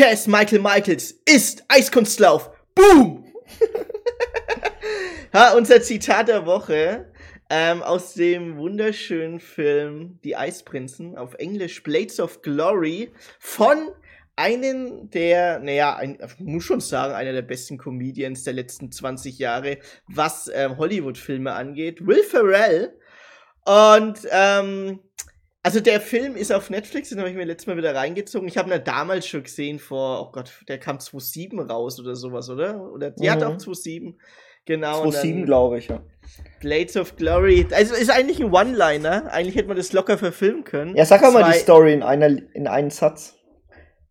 Chess Michael Michaels ist Eiskunstlauf. Boom! ha, unser Zitat der Woche ähm, aus dem wunderschönen Film Die Eisprinzen, auf Englisch Blades of Glory, von einen der, naja, ein, muss schon sagen, einer der besten Comedians der letzten 20 Jahre, was ähm, Hollywood-Filme angeht, Will Ferrell. Und ähm, also der Film ist auf Netflix, den habe ich mir letztes Mal wieder reingezogen. Ich habe ihn ja damals schon gesehen vor, oh Gott, der kam 2007 raus oder sowas, oder? Oder die mhm. hat auch 2007. Genau. 2007, glaube ich, ja. Blades of Glory. Also ist eigentlich ein One-Liner. Eigentlich hätte man das locker verfilmen können. Ja, sag mal die Story in, einer, in einen Satz.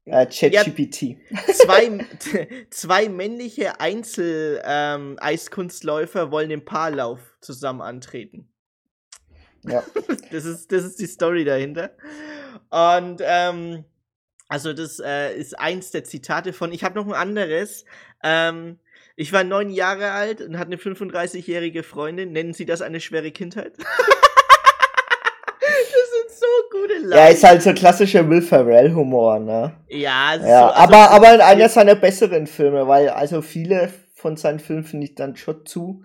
Äh, ChatGPT. Ja, zwei, zwei männliche Einzel-Eiskunstläufer ähm, wollen im Paarlauf zusammen antreten. Ja. das, ist, das ist die Story dahinter. Und ähm, also das äh, ist eins der Zitate von. Ich habe noch ein anderes. Ähm, ich war neun Jahre alt und hatte eine 35-jährige Freundin. Nennen Sie das eine schwere Kindheit? das sind so gute Lines. Ja, ist halt so klassischer Will Ferrell-Humor, ne? Ja, ja so, also aber, aber in einer seiner besseren Filme, weil also viele von seinen Filmen finde ich dann schon zu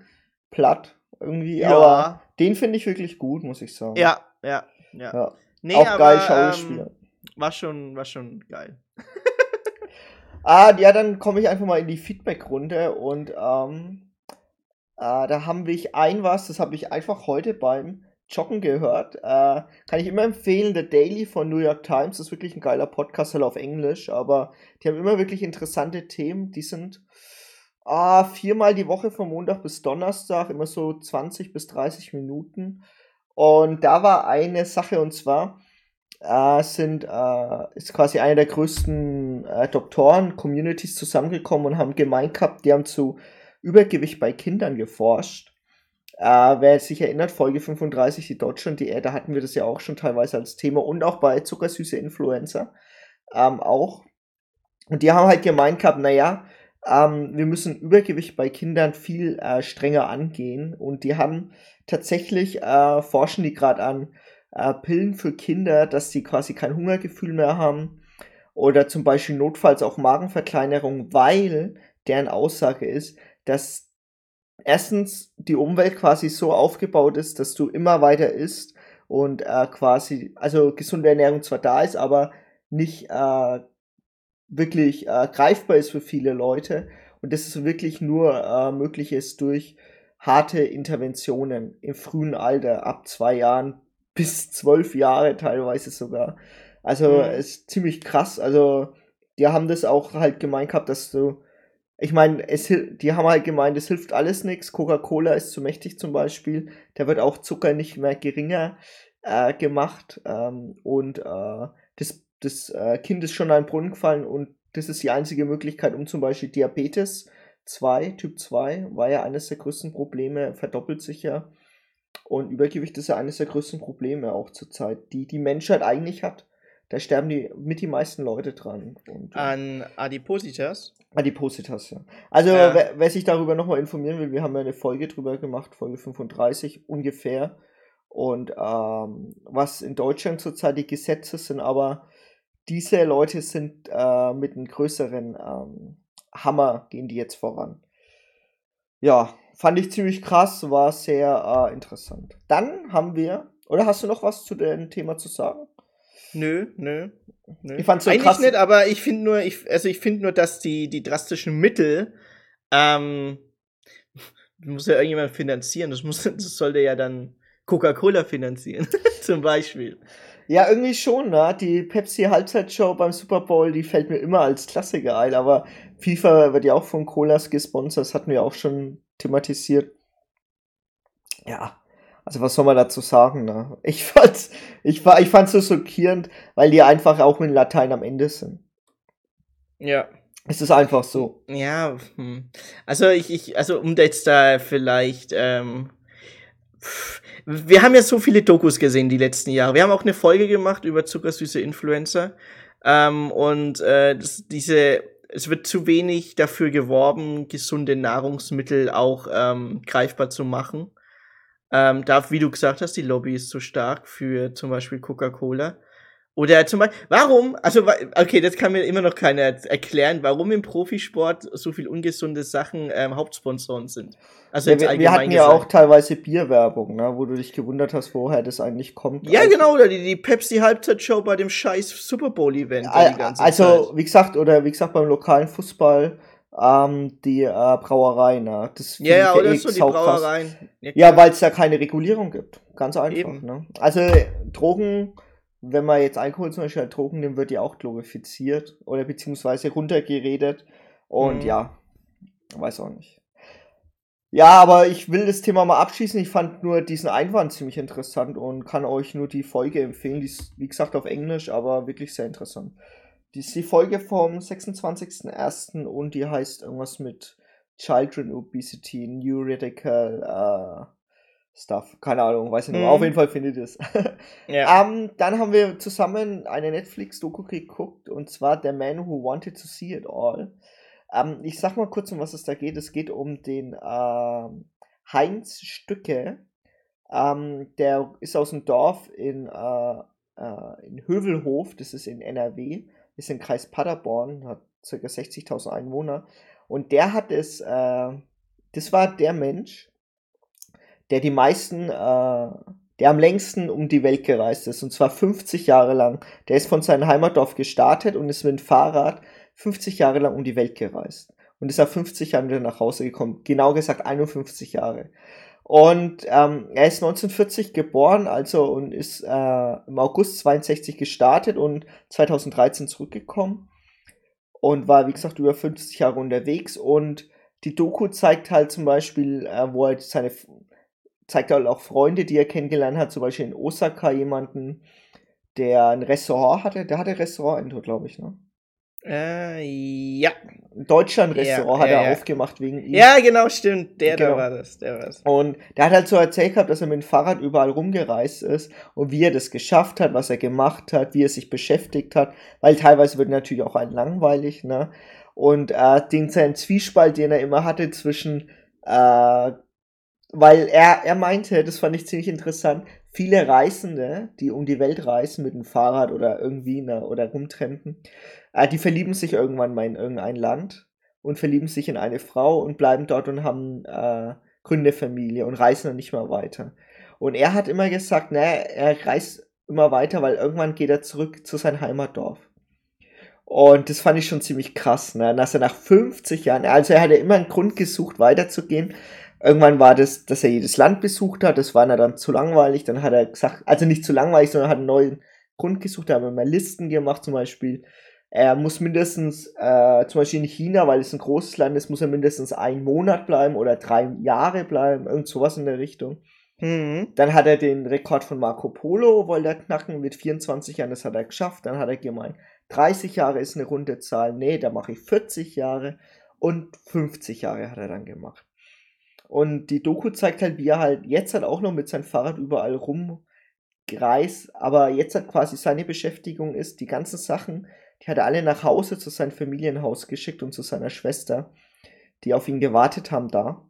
platt irgendwie. Ja. Aber den finde ich wirklich gut, muss ich sagen. Ja, ja, ja. ja. Nee, Auch aber, geil Schauspieler. Ähm, war schon, war schon geil. ah, ja, dann komme ich einfach mal in die Feedback-Runde und ähm, äh, da haben wir ein was, das habe ich einfach heute beim Joggen gehört. Äh, kann ich immer empfehlen, The Daily von New York Times das ist wirklich ein geiler Podcast, halt auf Englisch, aber die haben immer wirklich interessante Themen, die sind ah, viermal die Woche von Montag bis Donnerstag, immer so 20 bis 30 Minuten. Und da war eine Sache und zwar äh, sind äh, ist quasi eine der größten äh, Doktoren-Communities zusammengekommen und haben gemeint gehabt, die haben zu Übergewicht bei Kindern geforscht. Äh, wer sich erinnert, Folge 35, die Deutschland, die da hatten wir das ja auch schon teilweise als Thema und auch bei zuckersüße Influencer ähm, auch. Und die haben halt gemeint gehabt, naja, ähm, wir müssen Übergewicht bei Kindern viel äh, strenger angehen. Und die haben tatsächlich, äh, forschen die gerade an äh, Pillen für Kinder, dass sie quasi kein Hungergefühl mehr haben. Oder zum Beispiel notfalls auch Magenverkleinerung, weil deren Aussage ist, dass erstens die Umwelt quasi so aufgebaut ist, dass du immer weiter isst und äh, quasi, also gesunde Ernährung zwar da ist, aber nicht äh, wirklich äh, greifbar ist für viele Leute und dass es wirklich nur äh, möglich ist durch harte Interventionen im frühen Alter, ab zwei Jahren bis zwölf Jahre teilweise sogar. Also mhm. ist ziemlich krass. Also die haben das auch halt gemeint gehabt, dass du, ich meine, es die haben halt gemeint, es hilft alles nichts. Coca-Cola ist zu mächtig zum Beispiel. Da wird auch Zucker nicht mehr geringer äh, gemacht ähm, und äh, das das äh, Kind ist schon in einen Brunnen gefallen und das ist die einzige Möglichkeit, um zum Beispiel Diabetes 2, Typ 2, war ja eines der größten Probleme, verdoppelt sich ja. Und Übergewicht ist ja eines der größten Probleme auch zurzeit, die die Menschheit eigentlich hat. Da sterben die mit die meisten Leute dran. Und, An Adipositas? Adipositas, ja. Also, ja. Wer, wer, sich darüber nochmal informieren will, wir haben ja eine Folge drüber gemacht, Folge 35 ungefähr. Und ähm, was in Deutschland zurzeit die Gesetze sind, aber diese Leute sind äh, mit einem größeren ähm, Hammer, gehen die jetzt voran. Ja, fand ich ziemlich krass, war sehr äh, interessant. Dann haben wir, oder hast du noch was zu dem Thema zu sagen? Nö, nö. nö. Ich fand's so Eigentlich krass. nicht, aber ich finde nur, ich, also ich finde nur, dass die, die drastischen Mittel, ähm, muss ja irgendjemand finanzieren. Das, muss, das sollte ja dann Coca-Cola finanzieren, zum Beispiel. Ja, irgendwie schon, ne? Die Pepsi-Halbzeitshow beim Super Bowl, die fällt mir immer als Klassiker ein, aber FIFA wird ja auch von Colas gesponsert, das hatten wir auch schon thematisiert. Ja, also was soll man dazu sagen, ne? Ich fand's, ich, ich fand's so schockierend, weil die einfach auch mit Latein am Ende sind. Ja. Es ist einfach so. Ja, hm. also ich, ich, also um jetzt da vielleicht, ähm, pff, wir haben ja so viele Dokus gesehen die letzten Jahre. Wir haben auch eine Folge gemacht über zuckersüße Influencer. Ähm, und äh, das, diese, es wird zu wenig dafür geworben, gesunde Nahrungsmittel auch ähm, greifbar zu machen. Ähm, da, wie du gesagt hast, die Lobby ist so stark für zum Beispiel Coca-Cola. Oder zum Beispiel, warum, also, okay, das kann mir immer noch keiner erklären, warum im Profisport so viel ungesunde Sachen ähm, Hauptsponsoren sind. Also ja, wir, wir hatten ja auch teilweise Bierwerbung, ne, wo du dich gewundert hast, woher das eigentlich kommt. Ja, also, genau, oder die, die Pepsi-Halbzeitshow bei dem scheiß Super Bowl-Event. Also, Zeit. wie gesagt, oder wie gesagt, beim lokalen Fußball, ähm, die äh, Brauerei, ne? Das ja, ja, oder eh so die Brauereien. Ja, ja weil es ja keine Regulierung gibt. Ganz einfach, Eben. ne? Also, Drogen wenn man jetzt Alkohol zum Beispiel halt Drogen nimmt, wird die auch glorifiziert oder beziehungsweise runtergeredet. Und mhm. ja, weiß auch nicht. Ja, aber ich will das Thema mal abschließen. Ich fand nur diesen Einwand ziemlich interessant und kann euch nur die Folge empfehlen. Die ist, wie gesagt, auf Englisch, aber wirklich sehr interessant. Die ist die Folge vom 26.01. und die heißt irgendwas mit Children Obesity, New Radical, uh, Stuff. Keine Ahnung, weiß ich nicht. Mhm. Auf jeden Fall findet ihr es. ja. um, ähm, dann haben wir zusammen eine Netflix-Doku geguckt und zwar The Man Who Wanted to See It All. Um, ähm, ich sag mal kurz, um was es da geht. Es geht um den uh, Heinz Stücke. Ähm, der ist aus dem Dorf in, uh, in Hövelhof, das ist in NRW, ist im Kreis Paderborn, hat ca. 60.000 Einwohner. Und der hat es, das war der Mensch, der die meisten, äh, der am längsten um die Welt gereist ist, und zwar 50 Jahre lang. Der ist von seinem Heimatdorf gestartet und ist mit dem Fahrrad 50 Jahre lang um die Welt gereist. Und ist nach 50 Jahren wieder nach Hause gekommen. Genau gesagt 51 Jahre. Und ähm, er ist 1940 geboren, also und ist äh, im August 62 gestartet und 2013 zurückgekommen. Und war, wie gesagt, über 50 Jahre unterwegs. Und die Doku zeigt halt zum Beispiel, äh, wo er seine zeigt halt auch Freunde, die er kennengelernt hat, zum Beispiel in Osaka jemanden, der ein Restaurant hatte. Der hatte ein Restaurant in glaube ich, ne? Äh, ja. Deutschland-Restaurant ja, hat ja, er ja. aufgemacht wegen ihm. Ja, genau, stimmt. Der, genau. der war das, der war das. Und der hat halt so erzählt gehabt, dass er mit dem Fahrrad überall rumgereist ist und wie er das geschafft hat, was er gemacht hat, wie er sich beschäftigt hat, weil teilweise wird natürlich auch ein langweilig, ne? Und äh, den seinen Zwiespalt, den er immer hatte zwischen äh, weil er, er meinte, das fand ich ziemlich interessant, viele Reisende, die um die Welt reisen mit dem Fahrrad oder irgendwie ne, oder rumtrampen, äh, die verlieben sich irgendwann mal in irgendein Land und verlieben sich in eine Frau und bleiben dort und haben äh, gründe Familie und reisen dann nicht mehr weiter. Und er hat immer gesagt, ne, er reist immer weiter, weil irgendwann geht er zurück zu seinem Heimatdorf. Und das fand ich schon ziemlich krass, ne? Dass er nach 50 Jahren, also er hatte immer einen Grund gesucht, weiterzugehen, Irgendwann war das, dass er jedes Land besucht hat, das war dann zu langweilig, dann hat er gesagt, also nicht zu langweilig, sondern hat einen neuen Grund gesucht, da haben wir mal Listen gemacht, zum Beispiel, er muss mindestens, äh, zum Beispiel in China, weil es ein großes Land ist, muss er mindestens einen Monat bleiben oder drei Jahre bleiben, irgend sowas in der Richtung. Mhm. Dann hat er den Rekord von Marco Polo, wollte er knacken mit 24 Jahren, das hat er geschafft. Dann hat er gemeint, 30 Jahre ist eine runde Zahl, nee, da mache ich 40 Jahre und 50 Jahre hat er dann gemacht. Und die Doku zeigt halt, wie er halt jetzt halt auch noch mit seinem Fahrrad überall rumreist, aber jetzt halt quasi seine Beschäftigung ist, die ganzen Sachen, die hat er alle nach Hause zu seinem Familienhaus geschickt und zu seiner Schwester, die auf ihn gewartet haben da.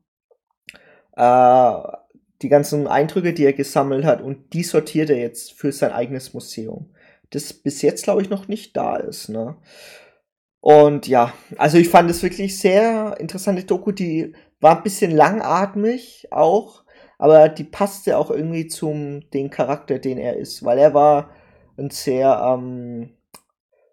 Äh, die ganzen Eindrücke, die er gesammelt hat und die sortiert er jetzt für sein eigenes Museum. Das bis jetzt, glaube ich, noch nicht da ist, ne? Und ja, also ich fand es wirklich sehr interessante Doku, die war ein bisschen langatmig auch, aber die passte auch irgendwie zum den Charakter, den er ist, weil er war ein sehr, ähm,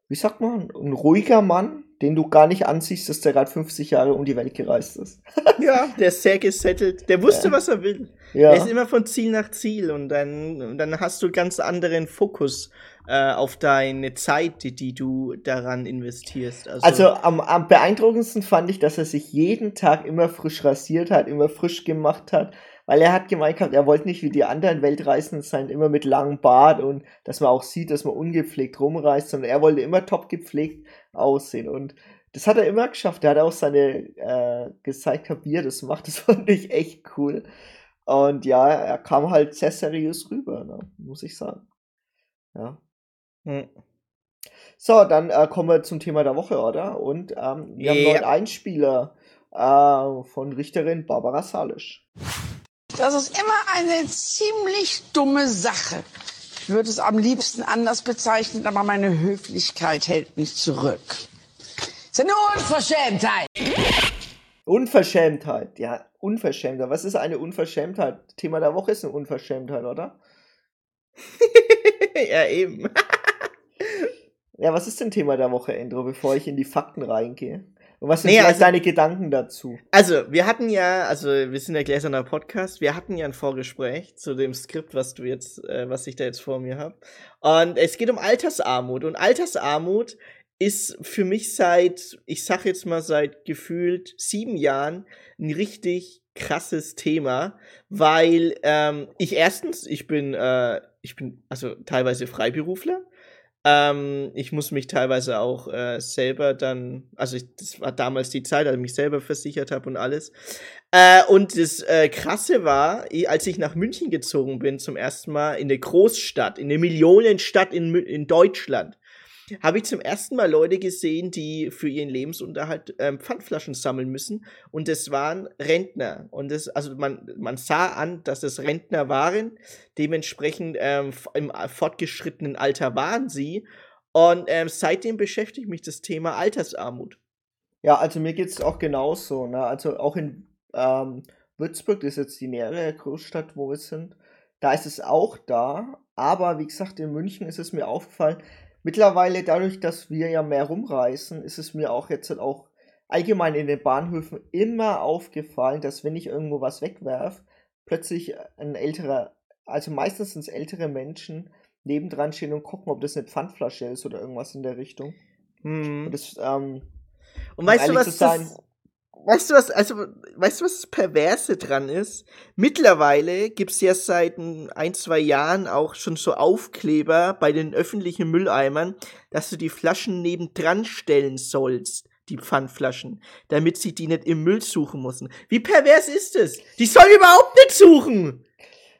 wie sagt man, ein ruhiger Mann, den du gar nicht ansiehst, dass der gerade 50 Jahre um die Welt gereist ist. ja, der ist sehr gesettelt. Der wusste, ja. was er will. Ja. Er ist immer von Ziel nach Ziel und dann, dann hast du ganz anderen Fokus äh, auf deine Zeit, die, die, du daran investierst. Also, also am, am beeindruckendsten fand ich, dass er sich jeden Tag immer frisch rasiert hat, immer frisch gemacht hat weil er hat gemeint gehabt, er wollte nicht wie die anderen Weltreisenden sein, immer mit langem Bart und dass man auch sieht, dass man ungepflegt rumreist, sondern er wollte immer top gepflegt aussehen und das hat er immer geschafft. Er hat auch seine äh, gezeigt, wie er das macht. Das fand ich echt cool. Und ja, er kam halt sehr seriös rüber, ne? muss ich sagen. Ja. Hm. So, dann äh, kommen wir zum Thema der Woche, oder? Und ähm, wir ja. haben einen neuen Einspieler äh, von Richterin Barbara Salisch. Das ist immer eine ziemlich dumme Sache, würde es am liebsten anders bezeichnen, aber meine Höflichkeit hält mich zurück. Das ist eine Unverschämtheit. Unverschämtheit, ja, Unverschämtheit. Was ist eine Unverschämtheit? Thema der Woche ist eine Unverschämtheit, oder? ja, eben. ja, was ist denn Thema der Woche, Endro, bevor ich in die Fakten reingehe? Und was sind nee, also, deine Gedanken dazu? Also, wir hatten ja, also wir sind ja gläserner Podcast, wir hatten ja ein Vorgespräch zu dem Skript, was du jetzt, äh, was ich da jetzt vor mir habe. Und es geht um Altersarmut. Und Altersarmut ist für mich seit, ich sag jetzt mal seit gefühlt sieben Jahren ein richtig krasses Thema, weil ähm, ich erstens, ich bin, äh, ich bin also teilweise Freiberufler ähm, ich muss mich teilweise auch äh, selber dann, also ich, das war damals die Zeit, als ich mich selber versichert habe und alles. Äh, und das äh, Krasse war, als ich nach München gezogen bin zum ersten Mal in eine Großstadt, in eine Millionenstadt in, in Deutschland, habe ich zum ersten Mal Leute gesehen, die für ihren Lebensunterhalt ähm, Pfandflaschen sammeln müssen. Und das waren Rentner. Und das, also man, man sah an, dass es Rentner waren. Dementsprechend ähm, im fortgeschrittenen Alter waren sie. Und ähm, seitdem beschäftigt mich das Thema Altersarmut. Ja, also mir geht es auch genauso. Ne? Also auch in ähm, Würzburg, das ist jetzt die nähere Großstadt, wo wir sind, da ist es auch da. Aber wie gesagt, in München ist es mir aufgefallen, Mittlerweile, dadurch, dass wir ja mehr rumreisen, ist es mir auch jetzt halt auch allgemein in den Bahnhöfen immer aufgefallen, dass wenn ich irgendwo was wegwerf, plötzlich ein älterer, also meistens sind es ältere Menschen, nebendran stehen und gucken, ob das eine Pfandflasche ist oder irgendwas in der Richtung. Hm. Und, das, ähm, und weißt du, was das, weißt du was, also, weißt du, was das Perverse dran ist? Mittlerweile gibt's ja seit ein, zwei Jahren auch schon so Aufkleber bei den öffentlichen Mülleimern, dass du die Flaschen nebendran stellen sollst, die Pfandflaschen, damit sie die nicht im Müll suchen müssen. Wie pervers ist es? Die sollen überhaupt nicht suchen!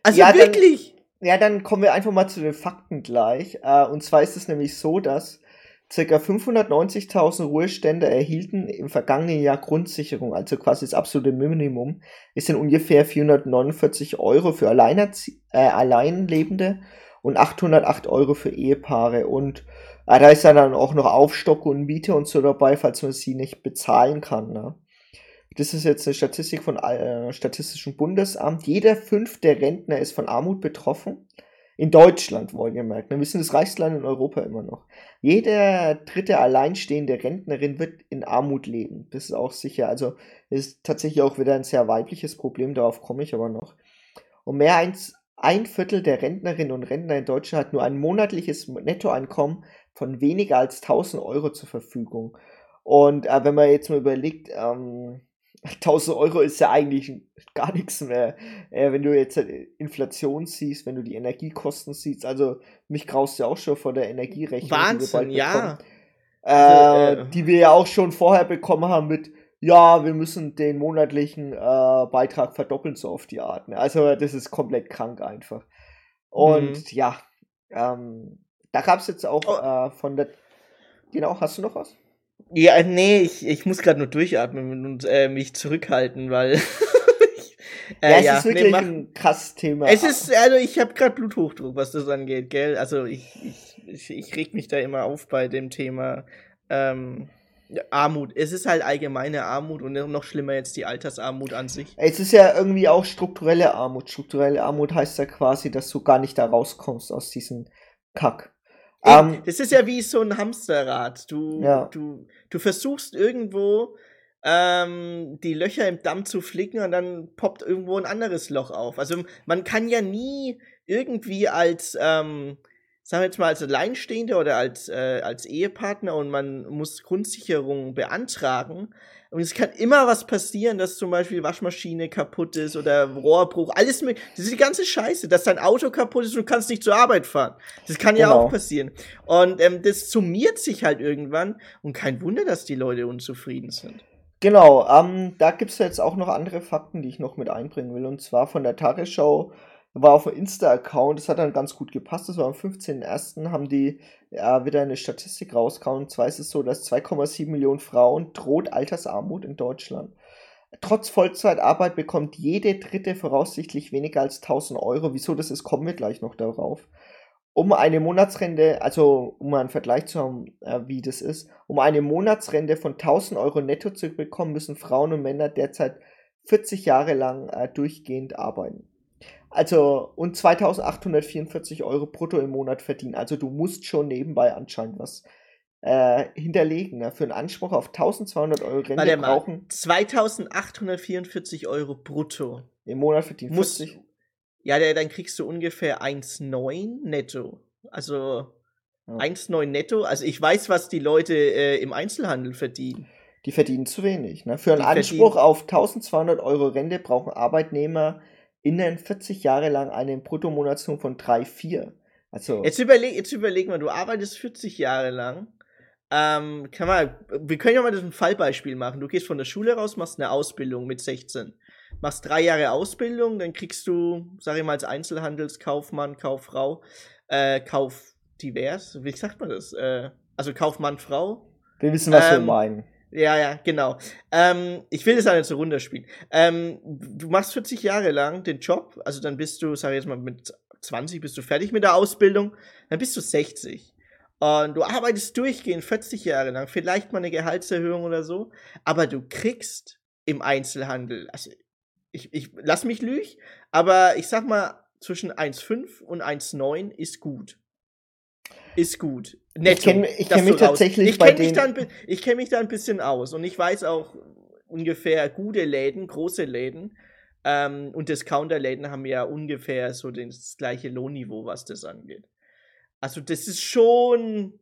Also ja, wirklich! Dann, ja, dann kommen wir einfach mal zu den Fakten gleich. Uh, und zwar ist es nämlich so, dass Circa 590.000 Ruheständer erhielten im vergangenen Jahr Grundsicherung, also quasi das absolute Minimum. Es sind ungefähr 449 Euro für Alleinerzie äh, Alleinlebende und 808 Euro für Ehepaare. Und äh, da ist dann auch noch Aufstock und Miete und so dabei, falls man sie nicht bezahlen kann. Ne? Das ist jetzt eine Statistik von äh, Statistischem Bundesamt. Jeder fünfte Rentner ist von Armut betroffen. In Deutschland, wohlgemerkt. Ne? Wir sind das reichste Land in Europa immer noch. Jede dritte alleinstehende Rentnerin wird in Armut leben. Das ist auch sicher. Also ist tatsächlich auch wieder ein sehr weibliches Problem, darauf komme ich aber noch. Und mehr als ein Viertel der Rentnerinnen und Rentner in Deutschland hat nur ein monatliches Nettoeinkommen von weniger als 1000 Euro zur Verfügung. Und äh, wenn man jetzt mal überlegt, ähm, 1000 Euro ist ja eigentlich gar nichts mehr. Äh, wenn du jetzt äh, Inflation siehst, wenn du die Energiekosten siehst, also mich graust ja auch schon vor der Energierechnung. Wahnsinn, die ja. Äh, also, äh, die wir ja auch schon vorher bekommen haben mit, ja, wir müssen den monatlichen äh, Beitrag verdoppeln, so auf die Art. Ne? Also das ist komplett krank einfach. Und mhm. ja, ähm, da gab es jetzt auch oh. Äh, von der. Genau, hast du noch was? Ja, nee, ich, ich muss gerade nur durchatmen und äh, mich zurückhalten, weil. äh, ja, es ja, ist wirklich nee, ein krasses Thema. Es ist, also ich habe gerade Bluthochdruck, was das angeht, gell? Also ich, ich, ich, ich reg mich da immer auf bei dem Thema ähm, Armut. Es ist halt allgemeine Armut und noch schlimmer jetzt die Altersarmut an sich. Es ist ja irgendwie auch strukturelle Armut. Strukturelle Armut heißt ja quasi, dass du gar nicht da rauskommst aus diesem Kack. Ähm, das ist ja wie so ein Hamsterrad. Du, ja. du, du versuchst irgendwo ähm, die Löcher im Damm zu flicken und dann poppt irgendwo ein anderes Loch auf. Also man kann ja nie irgendwie als, ähm, sagen wir jetzt mal, als Alleinstehender oder als, äh, als Ehepartner und man muss Grundsicherung beantragen, und es kann immer was passieren, dass zum Beispiel Waschmaschine kaputt ist oder Rohrbruch, alles mit. Das ist die ganze Scheiße, dass dein Auto kaputt ist und du kannst nicht zur Arbeit fahren. Das kann genau. ja auch passieren. Und ähm, das summiert sich halt irgendwann und kein Wunder, dass die Leute unzufrieden sind. Genau, ähm, da gibt es jetzt auch noch andere Fakten, die ich noch mit einbringen will. Und zwar von der Tagesschau war auf dem Insta-Account, das hat dann ganz gut gepasst. Das war am 15.01. haben die ja, wieder eine Statistik rausgehauen. Und zwar ist es so, dass 2,7 Millionen Frauen droht Altersarmut in Deutschland. Trotz Vollzeitarbeit bekommt jede dritte voraussichtlich weniger als 1000 Euro. Wieso das ist, kommen wir gleich noch darauf. um eine Monatsrente, also um einen Vergleich zu haben, äh, wie das ist, um eine Monatsrente von 1000 Euro netto zu bekommen, müssen Frauen und Männer derzeit 40 Jahre lang äh, durchgehend arbeiten. Also und 2844 Euro brutto im Monat verdienen. Also du musst schon nebenbei anscheinend was äh, hinterlegen. Ne? Für einen Anspruch auf 1200 Euro Rente Warte brauchen 2844 Euro brutto. im Monat verdienen Muss, 40. ja, dann kriegst du ungefähr 1,9 netto. Also Ja. 1,9 netto. Also ich weiß, was die Leute äh, im Einzelhandel verdienen. Die verdienen zu wenig. Ne? Für einen Die Anspruch verdienen- auf 1200 Euro Rente brauchen Arbeitnehmer innen 40 Jahre lang einen Bruttomonatslohn von 3,4. Also Jetzt überleg, jetzt überleg mal, du arbeitest 40 Jahre lang. Ähm, kann man, wir können ja mal das ein Fallbeispiel machen. Du gehst von der Schule raus, machst eine Ausbildung mit 16. Machst drei Jahre Ausbildung, dann kriegst du, sag ich mal, als Einzelhandelskaufmann, Kauffrau, äh, Kauf divers, wie sagt man das? Äh, also Kaufmann, Frau. wir wissen, was wir ähm, meinen. Ja, ja, genau. Ähm, ich will das nicht so runterspielen. Ähm, du machst 40 Jahre lang den Job, also dann bist du, sag ich jetzt mal, mit 20 bist du fertig mit der Ausbildung, dann bist du 60. Und du arbeitest durchgehend 40 Jahre lang, vielleicht mal eine Gehaltserhöhung oder so, aber du kriegst im Einzelhandel, also ich, ich lass mich lügen, aber ich sag mal, zwischen 1,5 und 1,9 ist gut. Ist gut. Netto, ich dass kenn mich tatsächlich ich bei mich den- da ein Ich kenne mich da ein bisschen aus und ich weiß auch ungefähr gute Läden, große Läden ähm, und Discounter-Läden haben ja ungefähr so das gleiche Lohnniveau, was das angeht. Also das ist schon,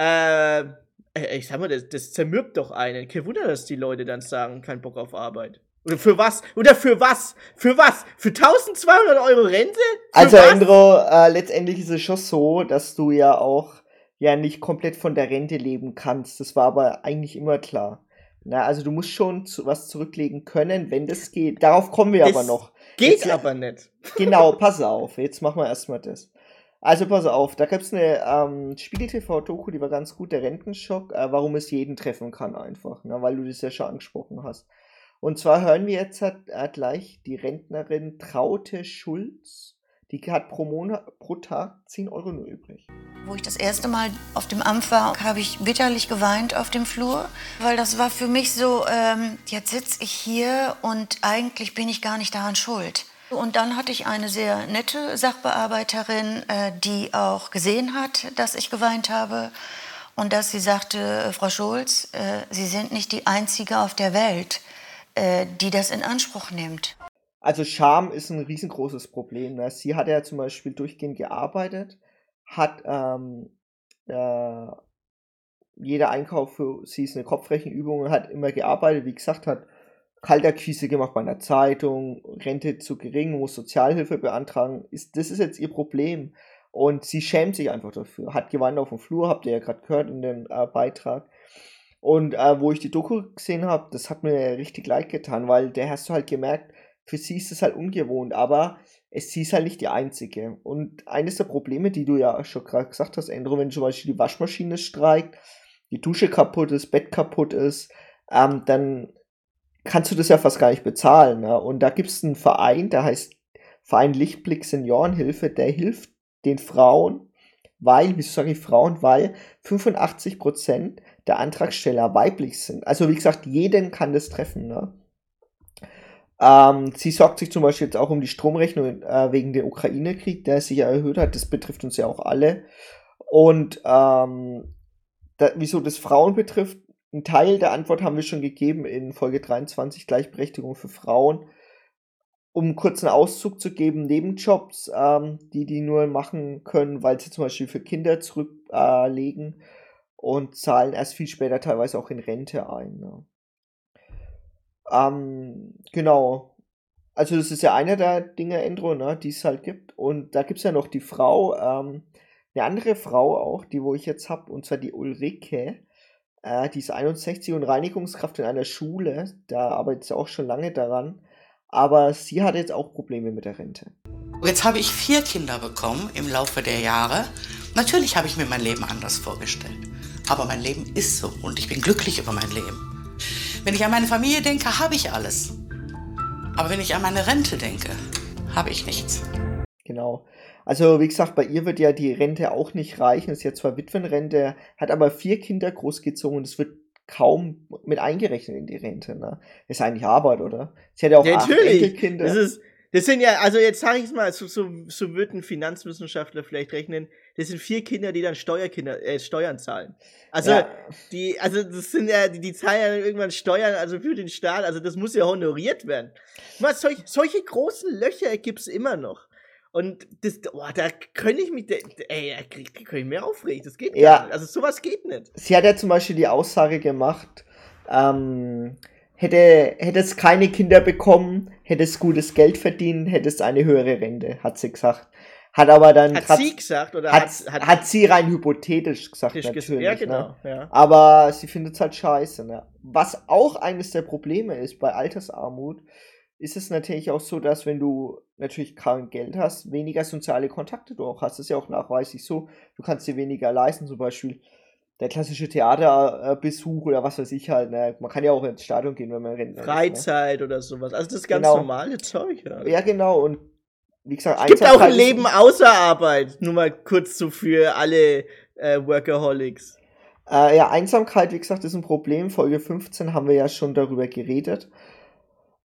äh, äh, ich sag mal, das, das zermürbt doch einen. Kein Wunder, dass die Leute dann sagen, kein Bock auf Arbeit. Oder für was? Oder für was? Für was? Für 1200 Euro Rente? Für Also was? Endro, äh, letztendlich ist es schon so, dass du ja auch ja nicht komplett von der Rente leben kannst. Das war aber eigentlich immer klar. Na, also du musst schon zu, was zurücklegen können, wenn das geht. Darauf kommen wir Das aber noch. Geht Jetzt- aber nicht. Genau, pass auf. Jetzt machen wir erstmal das. Also pass auf, da gibt's eine ähm, Spiegel-TV-Doku, die war ganz gut, der Rentenschock, äh, warum es jeden treffen kann einfach, ne, weil du das ja schon angesprochen hast. Und zwar hören wir jetzt äh, gleich die Rentnerin Traute Schulz, die hat pro Monat, pro Tag 10 Euro nur übrig. Wo ich das erste Mal auf dem Amt war, habe ich bitterlich geweint auf dem Flur, weil das war für mich so, ähm, jetzt sitze ich hier und eigentlich bin ich gar nicht daran schuld. Und dann hatte ich eine sehr nette Sachbearbeiterin, äh, die auch gesehen hat, dass ich geweint habe und dass sie sagte, Frau Schulz, äh, Sie sind nicht die Einzige auf der Welt, äh, die das in Anspruch nimmt. Also Scham ist ein riesengroßes Problem. Ne? Sie hat ja zum Beispiel durchgehend gearbeitet, hat ähm, äh, jeder Einkauf für sie ist eine Kopfrechenübung und hat immer gearbeitet, wie gesagt, hat Kalterquise gemacht bei einer Zeitung, Rente zu gering, muss Sozialhilfe beantragen. Ist, das ist jetzt ihr Problem. Und sie schämt sich einfach dafür. Hat geweint auf dem Flur, habt ihr ja gerade gehört in dem äh, Beitrag. Und äh, wo ich die Doku gesehen habe, das hat mir richtig leid getan, weil der hast du halt gemerkt, für sie ist es halt ungewohnt, aber es sie ist halt nicht die einzige. Und eines der Probleme, die du ja schon gerade gesagt hast, Andrew, wenn zum Beispiel die Waschmaschine streikt, die Dusche kaputt ist, Bett kaputt ist, ähm, dann kannst du das ja fast gar nicht bezahlen. Ne? Und da gibt es einen Verein, der heißt Verein Lichtblick Seniorenhilfe, der hilft den Frauen, weil, wieso sage ich Frauen, weil 85% der Antragsteller weiblich sind. Also wie gesagt, jeden kann das treffen. Ne? Ähm, sie sorgt sich zum Beispiel jetzt auch um die Stromrechnung äh, wegen dem Ukraine-Krieg, der sich ja erhöht hat. Das betrifft uns ja auch alle. Und ähm, da, wieso das Frauen betrifft, ein Teil der Antwort haben wir schon gegeben in Folge 23, Gleichberechtigung für Frauen. Um einen kurzen Auszug zu geben, Nebenjobs, ähm, die die nur machen können, weil sie zum Beispiel für Kinder zurücklegen und zahlen erst viel später teilweise auch in Rente ein. Ne? Ähm, genau. Also das ist ja einer der Dinge, Endro, ne, die es halt gibt. Und da gibt es ja noch die Frau, ähm, eine andere Frau auch, die wo ich jetzt habe, und zwar die Ulrike. Äh, die ist 61 und Reinigungskraft in einer Schule. Da arbeitet sie auch schon lange daran. Aber sie hat jetzt auch Probleme mit der Rente. Jetzt habe ich vier Kinder bekommen im Laufe der Jahre. Natürlich habe ich mir mein Leben anders vorgestellt. Aber mein Leben ist so und ich bin glücklich über mein Leben. Wenn ich an meine Familie denke, habe ich alles. Aber wenn ich an meine Rente denke, habe ich nichts. Genau. Also, wie gesagt, bei ihr wird ja die Rente auch nicht reichen. ist ja zwar Witwenrente, hat aber vier Kinder großgezogen und es wird kaum mit eingerechnet in die Rente. Ne? Ist eigentlich Arbeit, oder? Sie hat ja auch Ja, acht natürlich. Enkelkinder. Das ist, das sind ja, also jetzt sage ich es mal, so, so, so wird ein Finanzwissenschaftler vielleicht rechnen. Das sind vier Kinder, die dann Steuerkinder, äh, Steuern zahlen. Also Ja. die, also das sind ja, die, die zahlen ja irgendwann Steuern, also für den Staat, also das muss ja honoriert werden. Was, solch, solche großen Löcher gibt's immer noch. Und das, oh, da könnte ich mich, ey, da könnte ich mehr aufregen. Das geht Ja. nicht. Also sowas geht nicht. Sie hat ja zum Beispiel die Aussage gemacht, ähm, hätte, hätte es keine Kinder bekommen, hätte es gutes Geld verdient, hätte es eine höhere Rente, hat sie gesagt. Hat aber dann Hat grad- sie gesagt oder hat, hat, hat, sie rein hypothetisch gesagt, natürlich. gesagt? Ja, Ne? genau. Ja. Aber sie findet es halt scheiße. Ne? Was auch eines der Probleme ist bei Altersarmut, ist es natürlich auch so, dass wenn du natürlich kein Geld hast, weniger soziale Kontakte du auch hast. Das ist ja auch nachweislich so. Du kannst dir weniger leisten, zum Beispiel der klassische Theaterbesuch oder was weiß ich halt. Ne? Man kann ja auch ins Stadion gehen, wenn man Rentner ist. Freizeit oder sowas. Also das ganz Genau. normale Zeug. Ja. Ne? Ja, genau. Und wie gesagt, Es gibt auch ein Leben außer Arbeit. Nur mal kurz so für alle äh, Workaholics. Äh, ja, Einsamkeit, wie gesagt, ist ein Problem. Folge 15 haben wir ja schon darüber geredet.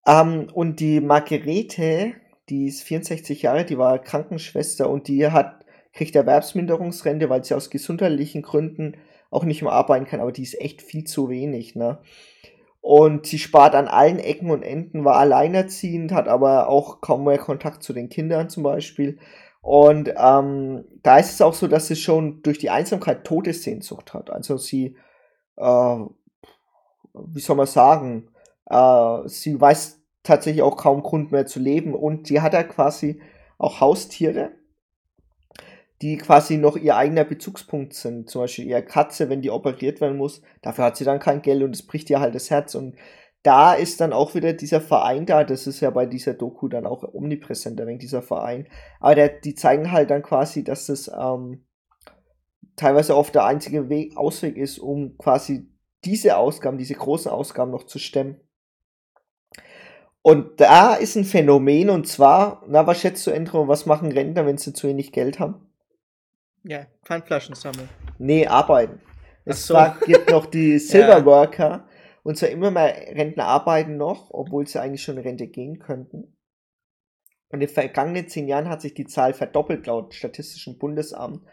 Ähm, und die Margarete, die ist 64 Jahre, die war Krankenschwester und die hat, kriegt Erwerbsminderungsrente, weil sie aus gesundheitlichen Gründen auch nicht mehr arbeiten kann, aber die ist echt viel zu wenig, ne? Und sie spart an allen Ecken und Enden, war alleinerziehend, hat aber auch kaum mehr Kontakt zu den Kindern zum Beispiel. Und ähm, da ist es auch so, dass sie schon durch die Einsamkeit Todessehnsucht hat. Also sie, äh, wie soll man sagen, äh, sie weiß tatsächlich auch kaum Grund mehr zu leben. Und sie hat ja quasi auch Haustiere, die quasi noch ihr eigener Bezugspunkt sind. Zum Beispiel ihre Katze, wenn die operiert werden muss, dafür hat sie dann kein Geld und es bricht ihr halt das Herz. Und da ist dann auch wieder dieser Verein da, das ist ja bei dieser Doku dann auch omnipräsent, wegen dieser Verein. Aber der, die zeigen halt dann quasi, dass das ähm, teilweise oft der einzige Weg, Ausweg ist, um quasi diese Ausgaben, diese großen Ausgaben noch zu stemmen. Und da ist ein Phänomen, und zwar, na, was schätzt du, Endro, was machen Rentner, wenn sie zu wenig Geld haben? Ja, Pfandflaschen sammeln. Nee, arbeiten. Es so. zwar gibt noch die Silverworker, und zwar immer mehr Rentner arbeiten noch, obwohl sie eigentlich schon in Rente gehen könnten. Und in den vergangenen zehn Jahren hat sich die Zahl verdoppelt laut Statistischem Bundesamt.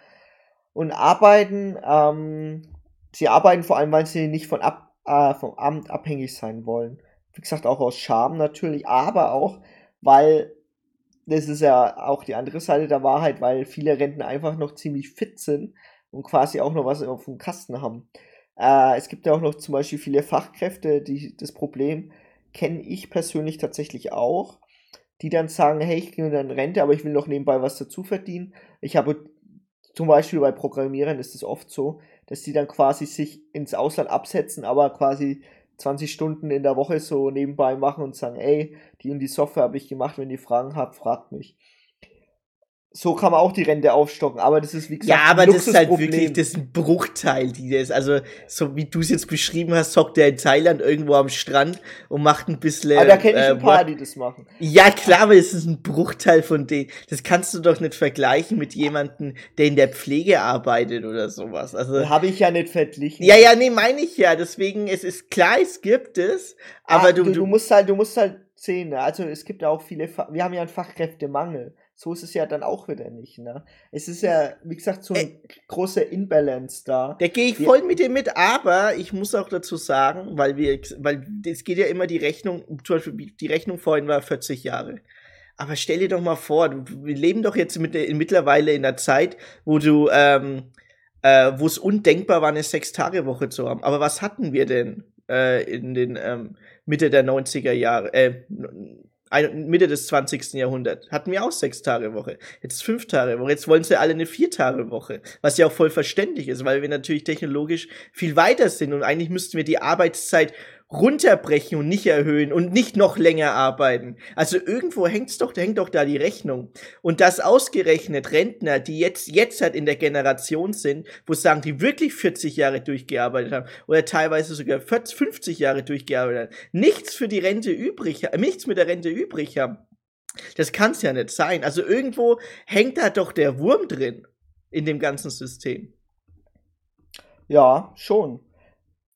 Und arbeiten, ähm, sie arbeiten vor allem, weil sie nicht von ab, äh, vom Amt abhängig sein wollen. Wie gesagt, auch aus Scham natürlich, aber auch, weil das ist ja auch die andere Seite der Wahrheit, weil viele Rentner einfach noch ziemlich fit sind und quasi auch noch was auf dem Kasten haben. Äh, es gibt ja auch noch zum Beispiel viele Fachkräfte, die das Problem kenne ich persönlich tatsächlich auch, die dann sagen, hey, ich gehe in Rente, aber ich will noch nebenbei was dazu verdienen. Ich habe zum Beispiel bei Programmierern ist es oft so, dass die dann quasi sich ins Ausland absetzen, aber quasi 20 Stunden in der Woche so nebenbei machen und sagen, ey, die und die Software habe ich gemacht, wenn ihr Fragen habt, fragt mich. So kann man auch die Rente aufstocken, aber das ist wie gesagt Ja, aber das ist halt wirklich, das ist ein Bruchteil, die das, also, so wie du es jetzt beschrieben hast, hockt er in Thailand irgendwo am Strand und macht ein bisschen. aber da kenne ich äh, ein paar, die das machen. Ja, klar, aber es ist ein Bruchteil von denen. Das kannst du doch nicht vergleichen mit jemandem, der in der Pflege arbeitet oder sowas. Also, Habe ich ja nicht verglichen. ja, ja, nee, meine ich ja. Deswegen, es ist klar, es gibt es, aber Ah, du, du, du, du musst halt, du musst halt sehen, ne? also es gibt auch viele, Fa wir haben ja einen Fachkräftemangel. So ist es ja dann auch wieder nicht, ne? Es ist ja, wie gesagt, so ein großer Imbalance da. Da gehe ich voll mit dir mit, aber ich muss auch dazu sagen, weil wir, weil es geht ja immer die Rechnung, zum Beispiel die Rechnung vorhin war 40 Jahre. Aber stell dir doch mal vor, wir leben doch jetzt mit, mittlerweile in einer Zeit, wo du, ähm, äh, wo es undenkbar war, eine Sechs-Tage-Woche zu haben. Aber was hatten wir denn äh, in den ähm, Mitte der 90er Jahre, äh, Mitte des 20. Jahrhunderts? Hatten wir auch Sechs-Tage-Woche. Jetzt Fünf-Tage-Woche. Jetzt wollen sie alle eine Vier-Tage-Woche. Was ja auch voll verständlich ist, weil wir natürlich technologisch viel weiter sind und eigentlich müssten wir die Arbeitszeit runterbrechen und nicht erhöhen und nicht noch länger arbeiten. Also irgendwo hängt's doch, hängt doch da die Rechnung. Und das ausgerechnet Rentner, die jetzt, jetzt halt in der Generation sind, wo sagen, die wirklich 40 Jahre durchgearbeitet haben oder teilweise sogar 40, 50 Jahre durchgearbeitet haben, nichts für die Rente übrig, nichts mit der Rente übrig haben. Das kann es ja nicht sein. Also irgendwo hängt da doch der Wurm drin in dem ganzen System. Ja, schon.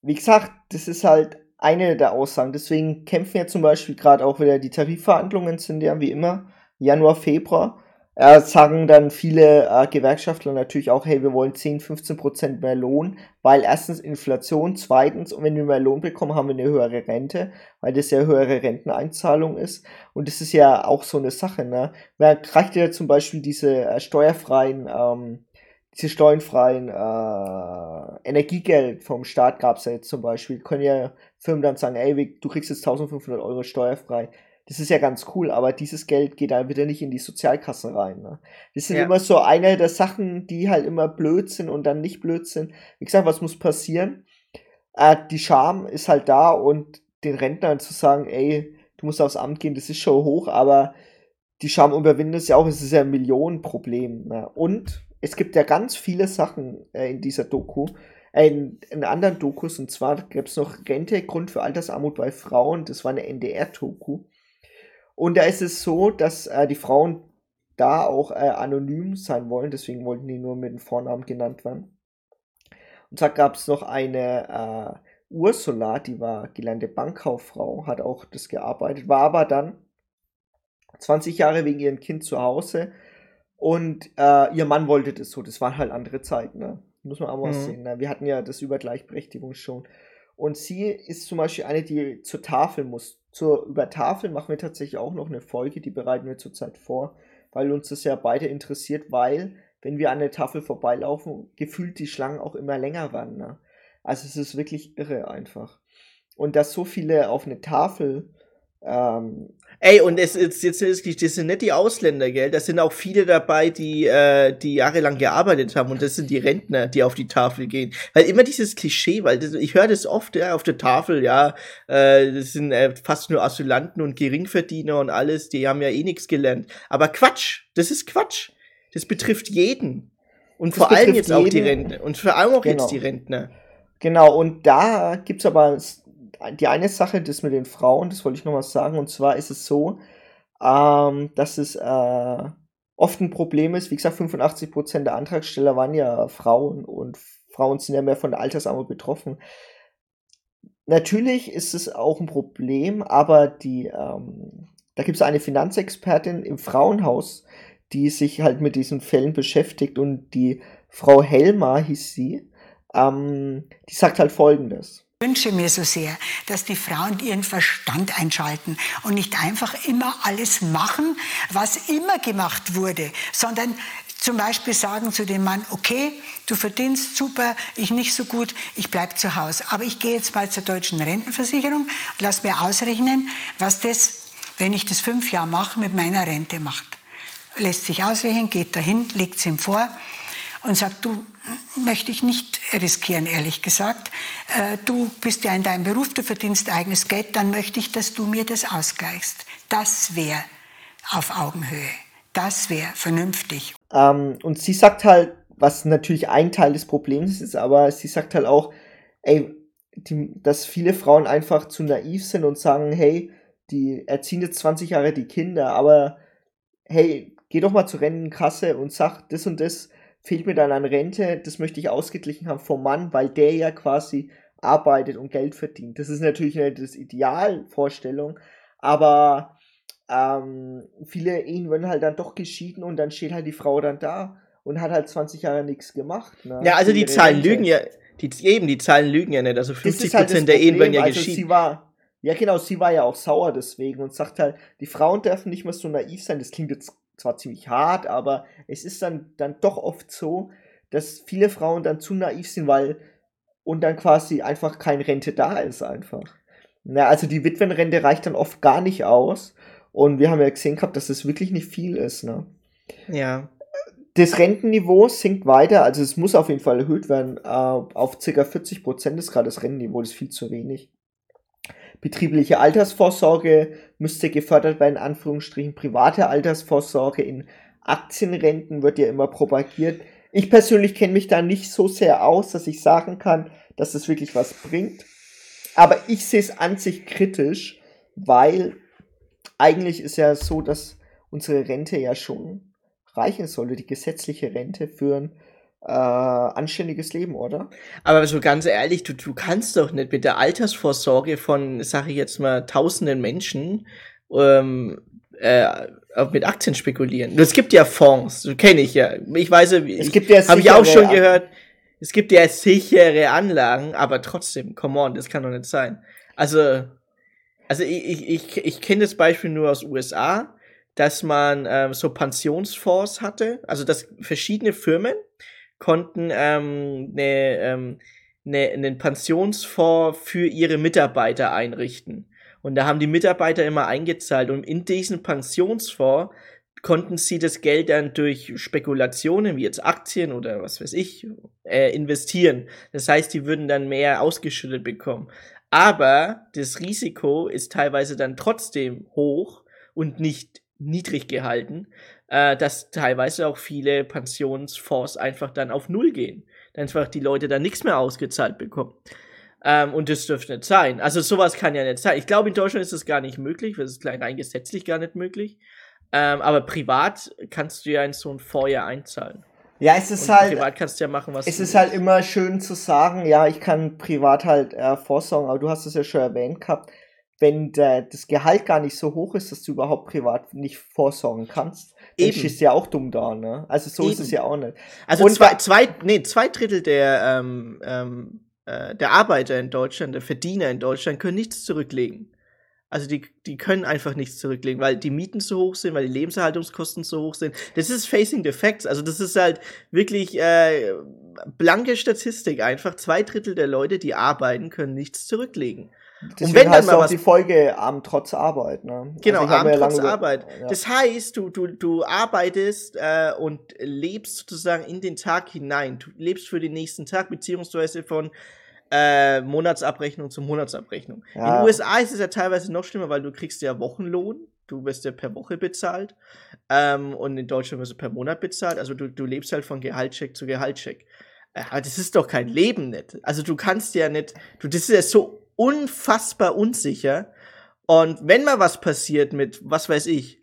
Wie gesagt, das ist halt eine der Aussagen. Deswegen kämpfen ja zum Beispiel gerade auch wieder die Tarifverhandlungen sind ja wie immer Januar, Februar. Äh, sagen dann viele äh, Gewerkschaftler natürlich auch, hey, wir wollen 10, 15 Prozent mehr Lohn, weil erstens Inflation, zweitens, und wenn wir mehr Lohn bekommen, haben wir eine höhere Rente, weil das ja höhere Renteneinzahlung ist. Und das ist ja auch so eine Sache, ne? Man kriegt ja zum Beispiel diese äh, steuerfreien, ähm, diese steuerfreien äh, Energiegeld vom Staat gab es ja jetzt zum Beispiel. Können ja Firmen dann sagen, ey, du kriegst jetzt 1500 Euro steuerfrei das ist ja ganz cool, aber dieses Geld geht dann wieder nicht in die Sozialkasse rein. Ne? Das sind ja. immer so eine der Sachen, die halt immer blöd sind und dann nicht blöd sind. Wie gesagt, was muss passieren? Äh, die Scham ist halt da und den Rentnern zu sagen, ey, du musst aufs Amt gehen, das ist schon hoch, aber die Scham überwinden es ja auch, es ist ja ein Millionenproblem. Ne? Und es gibt ja ganz viele Sachen äh, in dieser Doku, äh, in, in anderen Dokus, und zwar gibt es noch Rente, Grund für Altersarmut bei Frauen, das war eine NDR-Doku. Und da ist es so, dass äh, die Frauen da auch äh, anonym sein wollen, deswegen wollten die nur mit dem Vornamen genannt werden. Und zwar gab es noch eine äh, Ursula, die war gelernte Bankkauffrau, hat auch das gearbeitet, war aber dann 20 Jahre wegen ihrem Kind zu Hause und äh, ihr Mann wollte das so. Das waren halt andere Zeiten, ne? Muss man auch mal mhm. sehen. Ne? Wir hatten ja das über Gleichberechtigung schon. Und sie ist zum Beispiel eine, die zur Tafel muss. Zur über Tafel machen wir tatsächlich auch noch eine Folge, die bereiten wir zurzeit vor, weil uns das ja beide interessiert, weil, wenn wir an der Tafel vorbeilaufen, gefühlt die Schlangen auch immer länger werden. Ne? Also es ist wirklich irre einfach. Und dass so viele auf eine Tafel ähm, Ey, und es ist jetzt, das sind nicht die Ausländer, gell? Das sind auch viele dabei, die, äh, die jahrelang gearbeitet haben und das sind die Rentner, die auf die Tafel gehen. Weil immer dieses Klischee, weil das, ich höre das oft, ja, auf der Tafel, ja, äh, das sind äh, fast nur Asylanten und Geringverdiener und alles, die haben ja eh nichts gelernt. Aber Quatsch, das ist Quatsch. Das betrifft jeden. Und das vor allem jetzt jeden. auch die Rentner. Und vor allem auch genau. jetzt die Rentner. Genau, und da gibt's aber die eine Sache, das mit den Frauen, das wollte ich noch mal sagen, und zwar ist es so, ähm, dass es äh, oft ein Problem ist, wie gesagt, 85% der Antragsteller waren ja Frauen und Frauen sind ja mehr von der Altersarmut betroffen. Natürlich ist es auch ein Problem, aber die, ähm, da gibt es eine Finanzexpertin im Frauenhaus, die sich halt mit diesen Fällen beschäftigt und die Frau Helmer hieß sie, ähm, die sagt halt folgendes wünsche mir so sehr, dass die Frauen ihren Verstand einschalten und nicht einfach immer alles machen, was immer gemacht wurde, sondern zum Beispiel sagen zu dem Mann, okay, du verdienst super, ich nicht so gut, ich bleib zu Hause. Aber ich gehe jetzt mal zur deutschen Rentenversicherung und lass mir ausrechnen, was das, wenn ich das fünf Jahre mache, mit meiner Rente macht. Lässt sich ausrechnen, geht dahin, legt es ihm vor und sagt, du möchte ich nicht riskieren, ehrlich gesagt. Äh, du bist ja in deinem Beruf, du verdienst eigenes Geld, dann möchte ich, dass du mir das ausgleichst. Das wäre auf Augenhöhe. Das wäre vernünftig. Ähm, und sie sagt halt, was natürlich ein Teil des Problems ist, aber sie sagt halt auch, ey, die, dass viele Frauen einfach zu naiv sind und sagen, hey, die erziehen jetzt 20 Jahre die Kinder, aber hey, geh doch mal zur Rentenkasse und sag das und das fehlt mir dann an Rente, das möchte ich ausgeglichen haben vom Mann, weil der ja quasi arbeitet und Geld verdient. Das ist natürlich nicht das Idealvorstellung, aber ähm, viele Ehen werden halt dann doch geschieden und dann steht halt die Frau dann da und hat halt 20 Jahre nichts gemacht. Ne? Ja, also die Zahlen Rente. lügen ja, die, eben, die Zahlen lügen ja nicht. Also 50% halt der Ehen werden ja also geschieden. Ja genau, sie war ja auch sauer deswegen und sagt halt, die Frauen dürfen nicht mehr so naiv sein. Das klingt jetzt zwar ziemlich hart, aber es ist dann, dann doch oft so, dass viele Frauen dann zu naiv sind, weil und dann quasi einfach keine Rente da ist einfach. Na, also die Witwenrente reicht dann oft gar nicht aus. Und wir haben ja gesehen gehabt, dass das wirklich nicht viel ist, ne? Ja. Das Rentenniveau sinkt weiter, also es muss auf jeden Fall erhöht werden. Äh, auf ca. 40 Prozent ist gerade das Rentenniveau, das ist viel zu wenig. Betriebliche Altersvorsorge müsste gefördert werden, in Anführungsstrichen. Private Altersvorsorge in Aktienrenten wird ja immer propagiert. Ich persönlich kenne mich da nicht so sehr aus, dass ich sagen kann, dass das wirklich was bringt. Aber ich sehe es an sich kritisch, weil eigentlich ist ja so, dass unsere Rente ja schon reichen sollte, die gesetzliche Rente für ein äh, anständiges Leben, oder? Aber so ganz ehrlich, du, du kannst doch nicht mit der Altersvorsorge von, sag ich jetzt mal, tausenden Menschen ähm, äh, mit Aktien spekulieren. Es gibt ja Fonds, kenne ich ja. Ich weiß, es gibt ja habe ich auch schon gehört. Es gibt ja sichere Anlagen, aber trotzdem, come on, das kann doch nicht sein. Also, also ich, ich, ich, ich kenne das Beispiel nur aus USA, dass man ähm, so Pensionsfonds hatte, also dass verschiedene Firmen konnten ähm, ne, ähm, ne, einen Pensionsfonds für ihre Mitarbeiter einrichten. Und da haben die Mitarbeiter immer eingezahlt und in diesen Pensionsfonds konnten sie das Geld dann durch Spekulationen wie jetzt Aktien oder was weiß ich äh, investieren. Das heißt, die würden dann mehr ausgeschüttet bekommen. Aber das Risiko ist teilweise dann trotzdem hoch und nicht niedrig gehalten, äh, dass teilweise auch viele Pensionsfonds einfach dann auf Null gehen. Einfach die Leute dann nichts mehr ausgezahlt bekommen. Ähm, und das dürfte nicht sein. Also sowas kann ja nicht sein. Ich glaube, in Deutschland ist das gar nicht möglich, das ist rein gesetzlich gar nicht möglich. Ähm, aber privat kannst du ja in so ein Vorjahr einzahlen. Ja, es ist und halt. Privat kannst du ja machen, was Es ist halt immer schön zu sagen, ja, ich kann privat halt äh, vorsorgen, aber du hast es ja schon erwähnt gehabt, wenn der, das Gehalt gar nicht so hoch ist, dass du überhaupt privat nicht vorsorgen kannst, dann Eben. du ja auch dumm da, ne? Also so Eben. ist es ja auch nicht. Also und zwei, zwei, nee, zwei Drittel der ähm, ähm, äh, der Arbeiter in Deutschland, der Verdiener in Deutschland können nichts zurücklegen. Also die, die können einfach nichts zurücklegen, weil die Mieten zu hoch sind, weil die Lebenserhaltungskosten zu hoch sind. Das ist facing the facts. Also das ist halt wirklich äh, blanke Statistik einfach. Zwei Drittel der Leute, die arbeiten, können nichts zurücklegen. Deswegen und wenn dann mal was die Folge Abend trotz Arbeit, ne? Genau, also Abend trotz Arbeit. Ja. Das heißt, du du du arbeitest äh, und lebst sozusagen in den Tag hinein. Du lebst für den nächsten Tag beziehungsweise von äh, Monatsabrechnung zu Monatsabrechnung. Ja. In den USA ist es ja teilweise noch schlimmer, weil du kriegst ja Wochenlohn. Du wirst ja per Woche bezahlt. Ähm, und in Deutschland wirst du per Monat bezahlt. Also du, du lebst halt von Gehaltscheck zu Gehaltscheck. Äh, aber das ist doch kein Leben nicht. Also du kannst ja nicht, du, das ist ja so unfassbar unsicher. Und wenn mal was passiert mit, was weiß ich,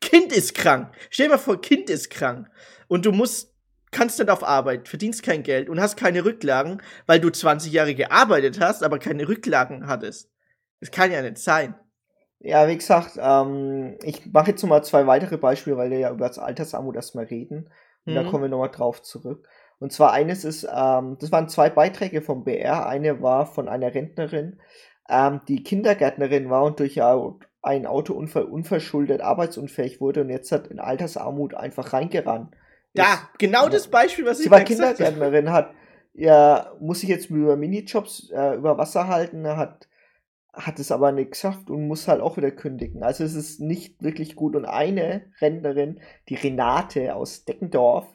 Kind ist krank. Stell dir mal vor, Kind ist krank. Und du musst, kannst nicht auf Arbeit, verdienst kein Geld und hast keine Rücklagen, weil du 20 Jahre gearbeitet hast, aber keine Rücklagen hattest. Das kann ja nicht sein. Ja, wie gesagt, ähm, ich mache jetzt nochmal zwei weitere Beispiele, weil wir ja über das Altersarmut erstmal reden. Und mhm. da kommen wir nochmal drauf zurück. Und zwar eines ist, ähm, das waren zwei Beiträge vom BR. Eine war von einer Rentnerin, ähm, die Kindergärtnerin war und durch einen Autounfall unverschuldet arbeitsunfähig wurde und jetzt hat in Altersarmut einfach reingerannt. Ja, genau das Beispiel, was sie ich war Kindergärtnerin, hat ja, muss sich jetzt über Minijobs äh, über Wasser halten, hat hat es aber nicht geschafft und muss halt auch wieder kündigen. Also es ist nicht wirklich gut. Und eine Rentnerin, die Renate aus Deckendorf,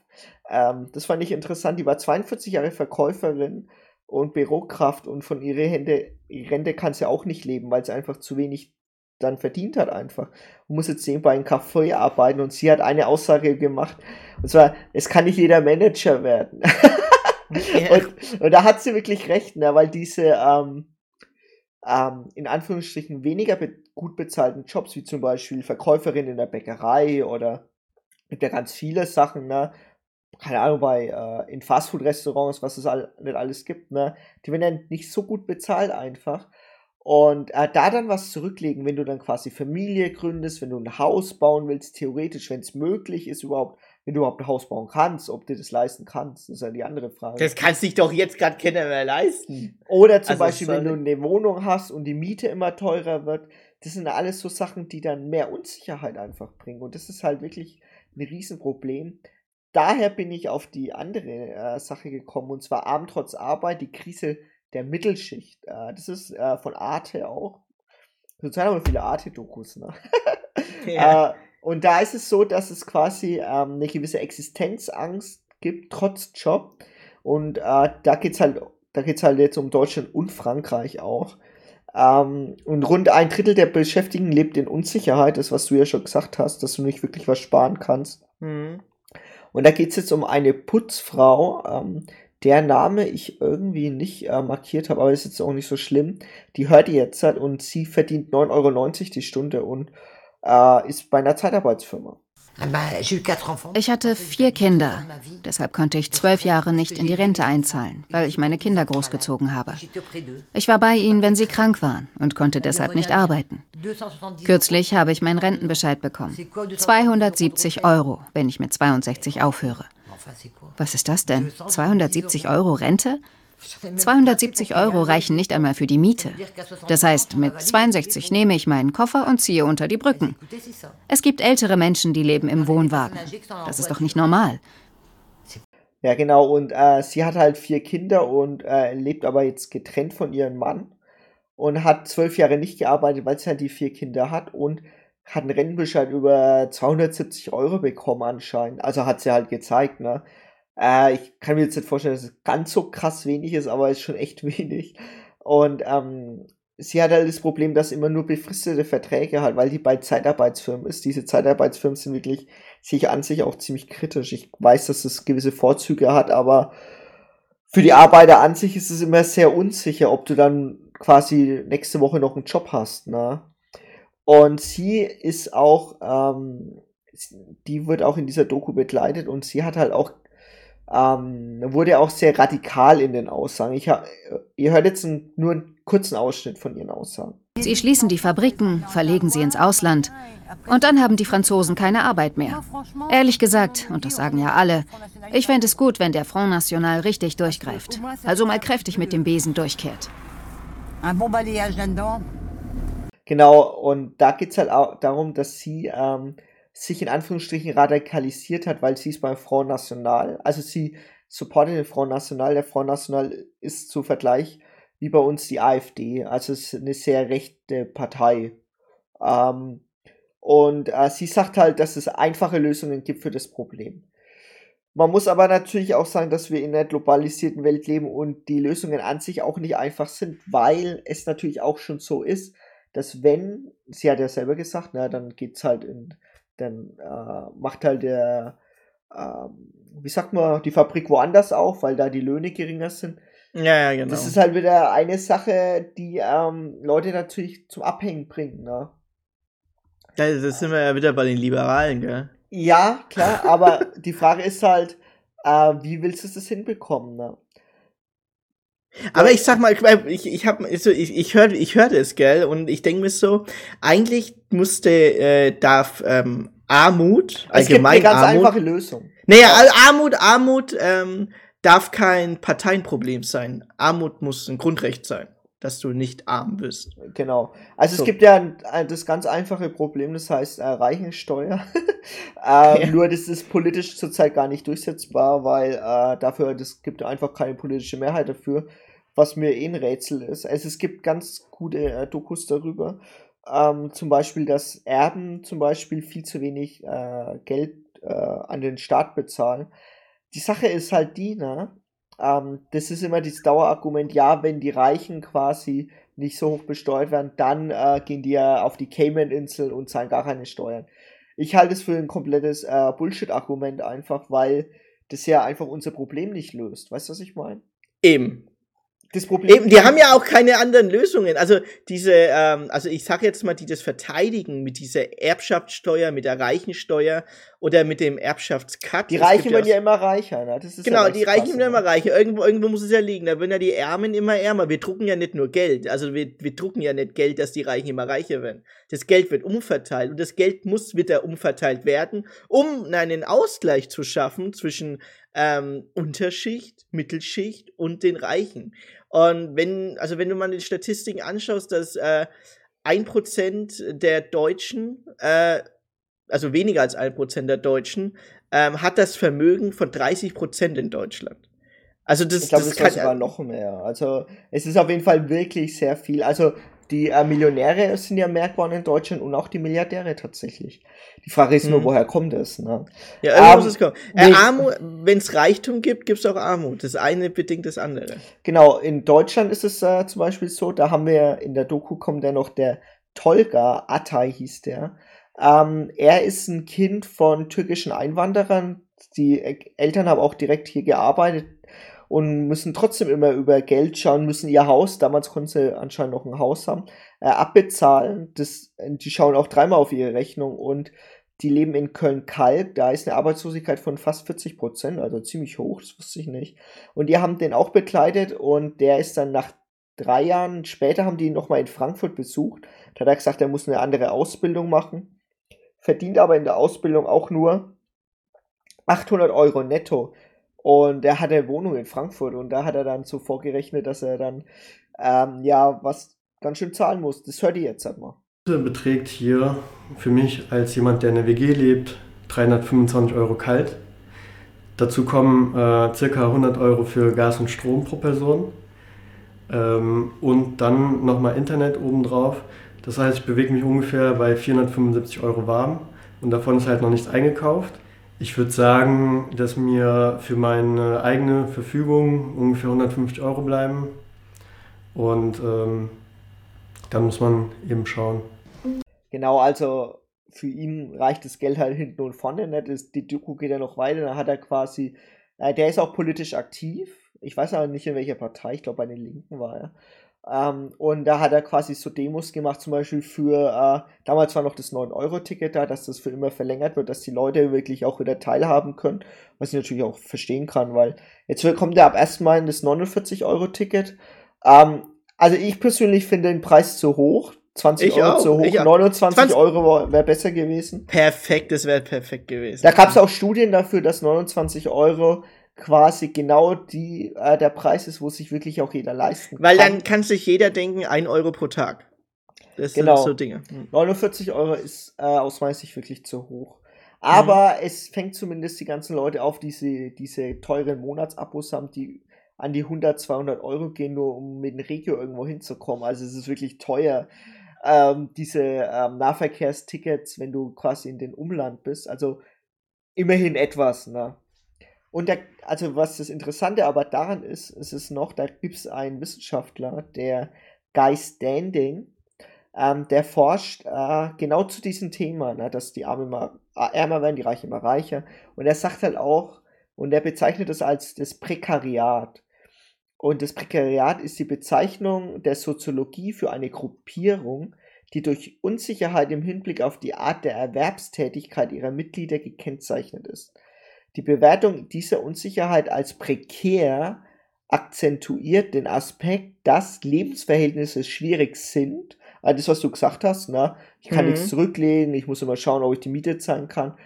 ähm, das fand ich interessant. Die war 42 Jahre Verkäuferin und Bürokraft und von ihrer Rente, Rente kann sie auch nicht leben, weil sie einfach zu wenig dann verdient hat einfach. Und muss jetzt nebenbei in Café arbeiten und sie hat eine Aussage gemacht. Und zwar, es kann nicht jeder Manager werden. Ja. und, und, da hat sie wirklich recht, ne, weil diese ähm, ähm, in Anführungsstrichen weniger be gut bezahlten Jobs, wie zum Beispiel Verkäuferin in der Bäckerei oder gibt ja ganz viele Sachen, ne? keine Ahnung, bei äh, in Fastfood-Restaurants, was es all, nicht alles gibt, ne, die werden ja nicht so gut bezahlt einfach. Und äh, da dann was zurücklegen, wenn du dann quasi Familie gründest, wenn du ein Haus bauen willst, theoretisch, wenn es möglich ist überhaupt, wenn du überhaupt ein Haus bauen kannst, ob du das leisten kannst, das ist ja die andere Frage. Das kannst dich doch jetzt gerade keiner mehr leisten. Oder zum also Beispiel, wenn du eine Wohnung hast und die Miete immer teurer wird, das sind alles so Sachen, die dann mehr Unsicherheit einfach bringen. Und das ist halt wirklich ein Riesenproblem daher bin ich auf die andere äh, Sache gekommen, und zwar Abend trotz Arbeit, die Krise der Mittelschicht. Äh, das ist äh, von Arte auch. Zurzeit haben wir viele Arte-Dokus, ne? Ja. Äh, und da ist es so, dass es quasi ähm, eine gewisse Existenzangst gibt, trotz Job. Und äh, da geht es halt, da geht's halt jetzt um Deutschland und Frankreich auch. Ähm, und rund ein Drittel der Beschäftigten lebt in Unsicherheit, das was du ja schon gesagt hast, dass du nicht wirklich was sparen kannst. Mhm. Und da geht es jetzt um eine Putzfrau, ähm, der Name ich irgendwie nicht äh, markiert habe, aber ist jetzt auch nicht so schlimm. Die hört ihr jetzt halt und sie verdient 9,90 Euro die Stunde und äh, ist bei einer Zeitarbeitsfirma. Ich hatte vier Kinder. Deshalb konnte ich zwölf Jahre nicht in die Rente einzahlen, weil ich meine Kinder großgezogen habe. Ich war bei ihnen, wenn sie krank waren und konnte deshalb nicht arbeiten. Kürzlich habe ich meinen Rentenbescheid bekommen. 270 Euro, wenn ich mit 62 aufhöre. Was ist das denn? 270 Euro Rente? 270 Euro reichen nicht einmal für die Miete. Das heißt, mit 62 nehme ich meinen Koffer und ziehe unter die Brücken. Es gibt ältere Menschen, die leben im Wohnwagen. Das ist doch nicht normal. Ja, genau. Und äh, sie hat halt vier Kinder und äh, lebt aber jetzt getrennt von ihrem Mann und hat zwölf Jahre nicht gearbeitet, weil sie halt die vier Kinder hat und hat einen Rentenbescheid über 270 Euro bekommen anscheinend. Also hat sie halt gezeigt, ne? Äh, ich kann mir jetzt nicht vorstellen, dass es ganz so krass wenig ist, aber es ist schon echt wenig. Und ähm, sie hat halt das Problem, dass immer nur befristete Verträge hat, weil die bei Zeitarbeitsfirmen ist. Diese Zeitarbeitsfirmen sind wirklich sich an sich auch ziemlich kritisch. Ich weiß, dass es gewisse Vorzüge hat, aber für die Arbeiter an sich ist es immer sehr unsicher, ob du dann quasi nächste Woche noch einen Job hast. Ne? Und sie ist auch, ähm, die wird auch in dieser Doku begleitet und sie hat halt auch ähm, wurde auch sehr radikal in den Aussagen. Ich hab, ihr hört jetzt einen, nur einen kurzen Ausschnitt von ihren Aussagen. Sie schließen die Fabriken, verlegen sie ins Ausland. Und dann haben die Franzosen keine Arbeit mehr. Ehrlich gesagt, und das sagen ja alle, ich fände es gut, wenn der Front National richtig durchgreift. Also mal kräftig mit dem Besen durchkehrt. Genau, und da geht es halt auch darum, dass sie ähm, sich in Anführungsstrichen radikalisiert hat, weil sie ist beim Front National, also sie supportet den Front National. Der Front National ist zu Vergleich wie bei uns die AfD, also es ist eine sehr rechte Partei. Ähm, und äh, sie sagt halt, dass es einfache Lösungen gibt für das Problem. Man muss aber natürlich auch sagen, dass wir in einer globalisierten Welt leben und die Lösungen an sich auch nicht einfach sind, weil es natürlich auch schon so ist, dass wenn, sie hat ja selber gesagt, na, dann es halt in dann äh, macht halt der, äh, wie sagt man, die Fabrik woanders auf, weil da die Löhne geringer sind. Ja, ja, genau. Das ist halt wieder eine Sache, die ähm, Leute natürlich zum Abhängen bringt, ne? Ja, das sind wir ja wieder bei den Liberalen, gell? Ja, klar, aber die Frage ist halt, äh, wie willst du das hinbekommen, ne? Aber ich sag mal, ich, ich hab so, ich, ich hörte ich hörte es, gell, und ich denke mir so, eigentlich musste, äh, darf ähm, Armut, allgemein es gibt eine ganz Armut, einfache Lösung. Naja, Armut, Armut ähm, darf kein Parteienproblem sein. Armut muss ein Grundrecht sein, dass du nicht arm bist. Genau. Also so. es gibt ja ein, das ganz einfache Problem, das heißt äh, Reichensteuer. ähm, ja. Nur das ist politisch zurzeit gar nicht durchsetzbar, weil äh, dafür, das gibt einfach keine politische Mehrheit dafür was mir eh ein Rätsel ist. Also es gibt ganz gute äh, Dokus darüber. Ähm, zum Beispiel, dass Erben zum Beispiel viel zu wenig äh, Geld äh, an den Staat bezahlen. Die Sache ist halt die, ne? Ähm, das ist immer das Dauerargument, ja, wenn die Reichen quasi nicht so hoch besteuert werden, dann äh, gehen die ja auf die Cayman-Insel und zahlen gar keine Steuern. Ich halte es für ein komplettes äh, Bullshit-Argument einfach, weil das ja einfach unser Problem nicht löst. Weißt du, was ich meine? Eben das Problem. Eben, die haben ja auch keine anderen Lösungen. Also diese, ähm, also ich sag jetzt mal, die das verteidigen mit dieser Erbschaftssteuer, mit der Reichensteuer oder mit dem Erbschaftscut. Die Reichen werden ja immer reicher, ne? Das ist genau, ja die Reichen werden immer reicher. Irgendwo, irgendwo muss es ja liegen. Da werden ja die Ärmen immer ärmer. Wir drucken ja nicht nur Geld. Also wir, wir drucken ja nicht Geld, dass die Reichen immer reicher werden. Das Geld wird umverteilt und das Geld muss wieder umverteilt werden, um einen Ausgleich zu schaffen zwischen ähm, Unterschicht, Mittelschicht und den Reichen. Und wenn, also wenn du mal die Statistiken anschaust, dass äh, ein Prozent der Deutschen, äh, also weniger als ein Prozent der Deutschen, ähm, hat das Vermögen von 30 Prozent in Deutschland. Also das, ich glaube, das, das kann sogar noch mehr. Also es ist auf jeden Fall wirklich sehr viel. Also die äh, Millionäre sind ja merkbar in Deutschland und auch die Milliardäre tatsächlich. Die Frage ist nur, hm. woher kommt es? Ne? Ja, ähm, muss es kommen. Äh, Armut, wenn es Reichtum gibt, gibt es auch Armut. Das eine bedingt das andere. Genau, in Deutschland ist es äh, zum Beispiel so, da haben wir in der Doku kommt ja noch der Tolga Atay hieß der. Ähm, er ist ein Kind von türkischen Einwanderern. Die Eltern haben auch direkt hier gearbeitet und müssen trotzdem immer über Geld schauen, müssen ihr Haus, damals konnten sie anscheinend noch ein Haus haben, äh, abbezahlen. Das, die schauen auch dreimal auf ihre Rechnung und die leben in Köln-Kalk, da ist eine Arbeitslosigkeit von fast 40 Prozent, also ziemlich hoch, das wusste ich nicht. Und die haben den auch begleitet und der ist dann nach drei Jahren später haben die ihn nochmal in Frankfurt besucht. Da hat er gesagt, er muss eine andere Ausbildung machen, verdient aber in der Ausbildung auch nur 800 Euro netto. Und er hatte Wohnung in Frankfurt und da hat er dann so vorgerechnet, dass er dann ähm, ja was ganz schön zahlen muss. Das hört ihr jetzt halt mal beträgt hier für mich als jemand, der in der WG lebt, 325 Euro kalt. Dazu kommen äh, circa 100 Euro für Gas und Strom pro Person. Ähm, und dann nochmal Internet obendrauf. Das heißt, ich bewege mich ungefähr bei 475 Euro warm und davon ist halt noch nichts eingekauft. Ich würde sagen, dass mir für meine eigene Verfügung ungefähr 150 Euro bleiben. Und ähm, dann muss man eben schauen. Genau, also für ihn reicht das Geld halt hinten und vorne nicht. Die Doku geht ja noch weiter. Dann hat er quasi, äh, der ist auch politisch aktiv. Ich weiß aber nicht in welcher Partei, ich glaube bei den Linken war er. Ähm, und da hat er quasi so Demos gemacht, zum Beispiel für, äh, damals war noch das 9-Euro-Ticket da, dass das für immer verlängert wird, dass die Leute wirklich auch wieder teilhaben können, was ich natürlich auch verstehen kann, weil jetzt kommt ja ab erstmal das 49-Euro-Ticket. Ähm, also ich persönlich finde den Preis zu hoch. 20 ich Euro auch, zu hoch, 29 20. Euro wäre besser gewesen. Perfekt, das wäre perfekt gewesen. Da gab es auch Studien dafür, dass 29 Euro quasi genau die, äh, der Preis ist, wo sich wirklich auch jeder leisten kann. Weil dann kann sich jeder denken, 1 Euro pro Tag. Das genau. sind so Dinge. 49 hm. Euro ist äh, aus meiner Sicht wirklich zu hoch. Aber mhm. es fängt zumindest die ganzen Leute auf, die diese, diese teuren Monatsabos haben, die an die 100, 200 Euro gehen, nur um mit dem Regio irgendwo hinzukommen. Also es ist wirklich teuer ähm, diese ähm, Nahverkehrstickets, wenn du quasi in den Umland bist. Also immerhin etwas, ne? Und der, also was das Interessante aber daran ist, ist es noch, da gibt es einen Wissenschaftler, der Guy Standing, ähm, der forscht äh, genau zu diesem Thema, ne, dass die Arme immer äh, ärmer werden, die Reichen immer reicher. Und er sagt halt auch, und er bezeichnet das als das Prekariat. Und das Prekariat ist die Bezeichnung der Soziologie für eine Gruppierung, die durch Unsicherheit im Hinblick auf die Art der Erwerbstätigkeit ihrer Mitglieder gekennzeichnet ist. Die Bewertung dieser Unsicherheit als prekär akzentuiert den Aspekt, dass Lebensverhältnisse schwierig sind. Also das, was du gesagt hast, ne? ich kann mhm. nichts zurücklegen, ich muss immer schauen, ob ich die Miete zahlen kann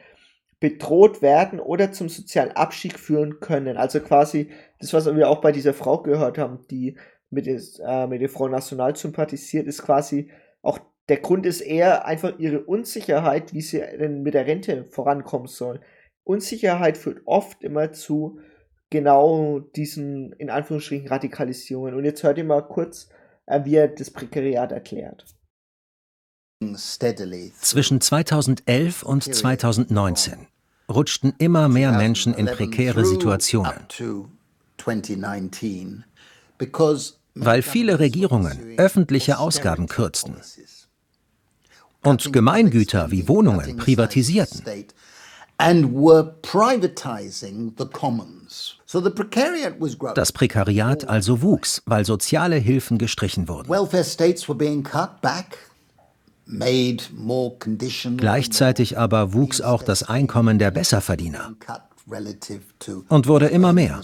bedroht werden oder zum sozialen Abstieg führen können. Also quasi das, was wir auch bei dieser Frau gehört haben, die mit, des, äh, mit der Frau National sympathisiert, ist quasi auch der Grund ist eher einfach ihre Unsicherheit, wie sie denn mit der Rente vorankommen soll. Unsicherheit führt oft immer zu genau diesen, in Anführungsstrichen, Radikalisierungen. Und jetzt hört ihr mal kurz, äh, wie er das Prekariat erklärt. Zwischen 2011 und 2019 rutschten immer mehr Menschen in prekäre Situationen. Weil viele Regierungen öffentliche Ausgaben kürzten und Gemeingüter wie Wohnungen privatisierten. Das Prekariat also wuchs, weil soziale Hilfen gestrichen wurden. Gleichzeitig aber wuchs auch das Einkommen der Besserverdiener. Und wurde immer mehr.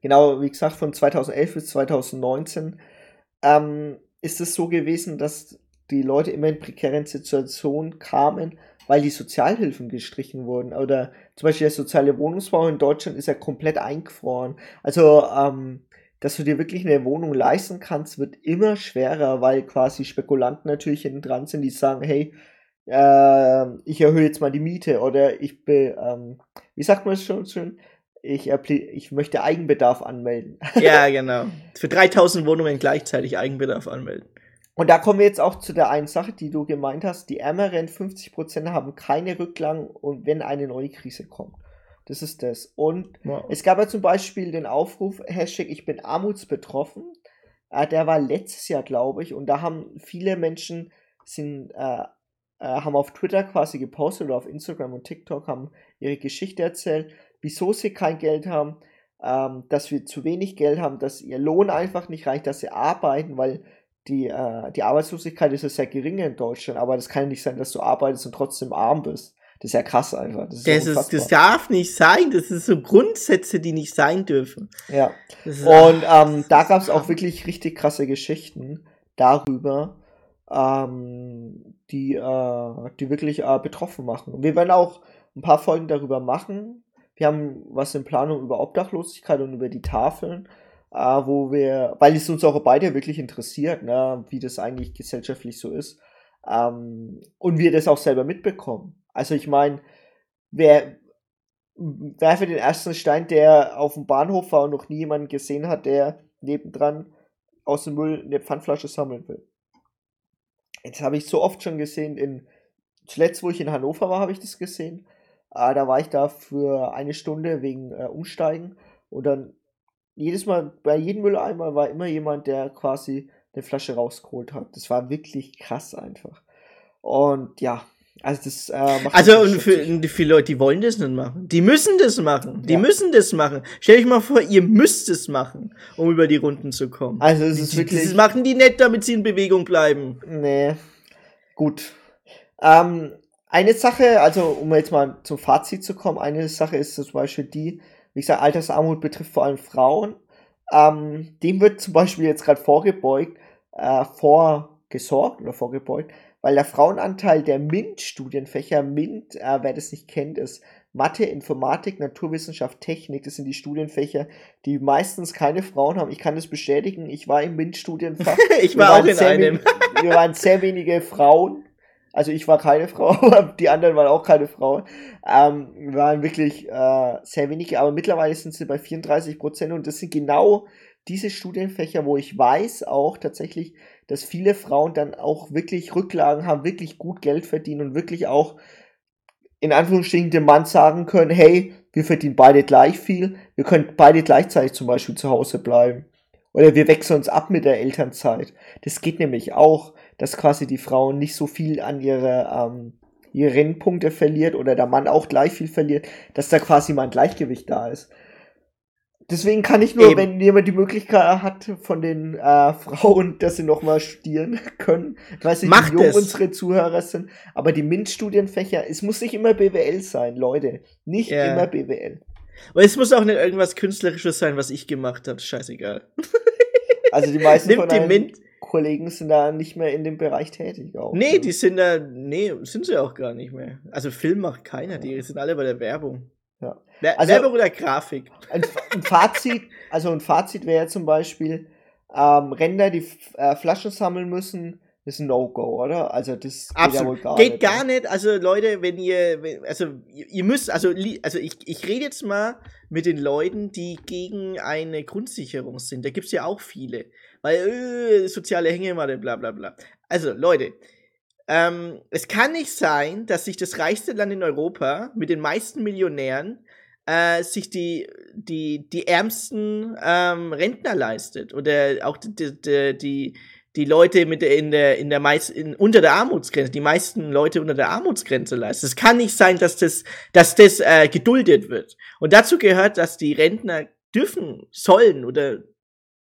Genau, wie gesagt, von 2011 bis 2019 ähm, ist es so gewesen, dass die Leute immer in prekären Situationen kamen, weil die Sozialhilfen gestrichen wurden. Oder zum Beispiel der soziale Wohnungsbau in Deutschland ist ja komplett eingefroren. Also ähm, dass du dir wirklich eine Wohnung leisten kannst, wird immer schwerer, weil quasi Spekulanten natürlich hinten dran sind, die sagen, hey, äh, ich erhöhe jetzt mal die Miete oder ich be, ähm, wie sagt man es schon schön? Ich, ich möchte Eigenbedarf anmelden. Ja, genau. Für 3000 Wohnungen gleichzeitig Eigenbedarf anmelden. Und da kommen wir jetzt auch zu der einen Sache, die du gemeint hast. Die ärmeren 50% haben keine Rücklagen und wenn eine neue Krise kommt. Das ist das. Und wow. es gab ja zum Beispiel den Aufruf, Hashtag ich bin armutsbetroffen. Äh, der war letztes Jahr, glaube ich. Und da haben viele Menschen sind, äh, äh, haben auf Twitter quasi gepostet oder auf Instagram und TikTok haben ihre Geschichte erzählt, wieso sie kein Geld haben, ähm, dass wir zu wenig Geld haben, dass ihr Lohn einfach nicht reicht, dass sie arbeiten, weil die, äh, die Arbeitslosigkeit ist ja sehr gering in Deutschland, aber das kann ja nicht sein, dass du arbeitest und trotzdem arm bist. Das ist ja krass einfach. Das, ist das, ist, das darf nicht sein. Das sind so Grundsätze, die nicht sein dürfen. Ja. Und ähm, da gab es auch wirklich richtig krasse Geschichten darüber, ähm, die, äh, die wirklich äh, betroffen machen. Und wir werden auch ein paar Folgen darüber machen. Wir haben was in Planung über Obdachlosigkeit und über die Tafeln, äh, wo wir, weil es uns auch beide wirklich interessiert, ne, wie das eigentlich gesellschaftlich so ist. Ähm, und wir das auch selber mitbekommen. Also ich meine, wer werfe den ersten Stein, der auf dem Bahnhof war und noch nie jemanden gesehen hat, der nebendran aus dem Müll eine Pfandflasche sammeln will. Jetzt habe ich so oft schon gesehen, in zuletzt, wo ich in Hannover war, habe ich das gesehen. Äh, da war ich da für eine Stunde wegen äh, Umsteigen und dann jedes Mal, bei jedem Mülleimer war immer jemand, der quasi eine Flasche rausgeholt hat. Das war wirklich krass einfach. Und ja, also das äh, macht Also und für, viele Leute, die wollen das nicht machen. Die müssen das machen. Die ja. müssen das machen. Stell euch mal vor, ihr müsst es machen, um über die Runden zu kommen. Also es ist wirklich. Das machen die nicht, damit sie in Bewegung bleiben. Nee. Gut. Ähm, eine Sache, also um jetzt mal zum Fazit zu kommen, eine Sache ist zum Beispiel die, wie gesagt, Altersarmut betrifft vor allem Frauen. Ähm, dem wird zum Beispiel jetzt gerade vorgebeugt, äh, vorgesorgt oder vorgebeugt, weil der Frauenanteil der MINT-Studienfächer, MINT, äh, wer das nicht kennt, ist Mathe, Informatik, Naturwissenschaft, Technik. Das sind die Studienfächer, die meistens keine Frauen haben. Ich kann das bestätigen. Ich war im MINT-Studienfach. ich war auch in einem. wir waren sehr wenige Frauen. Also ich war keine Frau, die anderen waren auch keine Frauen. Ähm, waren wirklich äh, sehr wenige, aber mittlerweile sind sie bei 34 Prozent und das sind genau diese Studienfächer, wo ich weiß auch tatsächlich, dass viele Frauen dann auch wirklich Rücklagen haben, wirklich gut Geld verdienen und wirklich auch in Anführungsstrichen dem Mann sagen können, hey, wir verdienen beide gleich viel, wir können beide gleichzeitig zum Beispiel zu Hause bleiben. Oder wir wechseln uns ab mit der Elternzeit. Das geht nämlich auch, dass quasi die Frau nicht so viel an ihre, ähm, ihre Rennpunkte verliert oder der Mann auch gleich viel verliert, dass da quasi mal ein Gleichgewicht da ist. Deswegen kann ich nur, Eben. wenn jemand die Möglichkeit hat von den äh, Frauen, dass sie nochmal studieren können. Ich weiß nicht, Macht wie jung es. unsere Zuhörer sind, aber die MINT-Studienfächer, es muss nicht immer BWL sein, Leute. Nicht ja. immer BWL. Und es muss auch nicht irgendwas Künstlerisches sein, was ich gemacht habe. Scheißegal. Also die meisten Nimmt von die Kollegen sind da nicht mehr in dem Bereich tätig. Auch, nee, ne? die sind da, nee, sind sie auch gar nicht mehr. Also Film macht keiner, die sind alle bei der Werbung. Ja. Also, Werbung oder Grafik? Ein, ein Fazit, also ein Fazit wäre zum Beispiel, ähm, Ränder, die äh, Flaschen sammeln müssen, ist ein No-Go, oder? Also das geht Absolut. ja wohl gar geht nicht. Geht gar nicht. Also Leute, wenn ihr, also ihr müsst, also, also ich, ich rede jetzt mal mit den Leuten, die gegen eine Grundsicherung sind. Da gibt es ja auch viele. Weil, äh, soziale Hängematte, bla bla bla. Also Leute, ähm, es kann nicht sein, dass sich das reichste Land in Europa mit den meisten Millionären äh, sich die, die, die ärmsten ähm, Rentner leistet oder auch die, die, die, die Leute mit der, in der, in der meist, in, unter der Armutsgrenze, die meisten Leute unter der Armutsgrenze leisten. Es kann nicht sein, dass das, dass das äh, geduldet wird. Und dazu gehört, dass die Rentner dürfen, sollen oder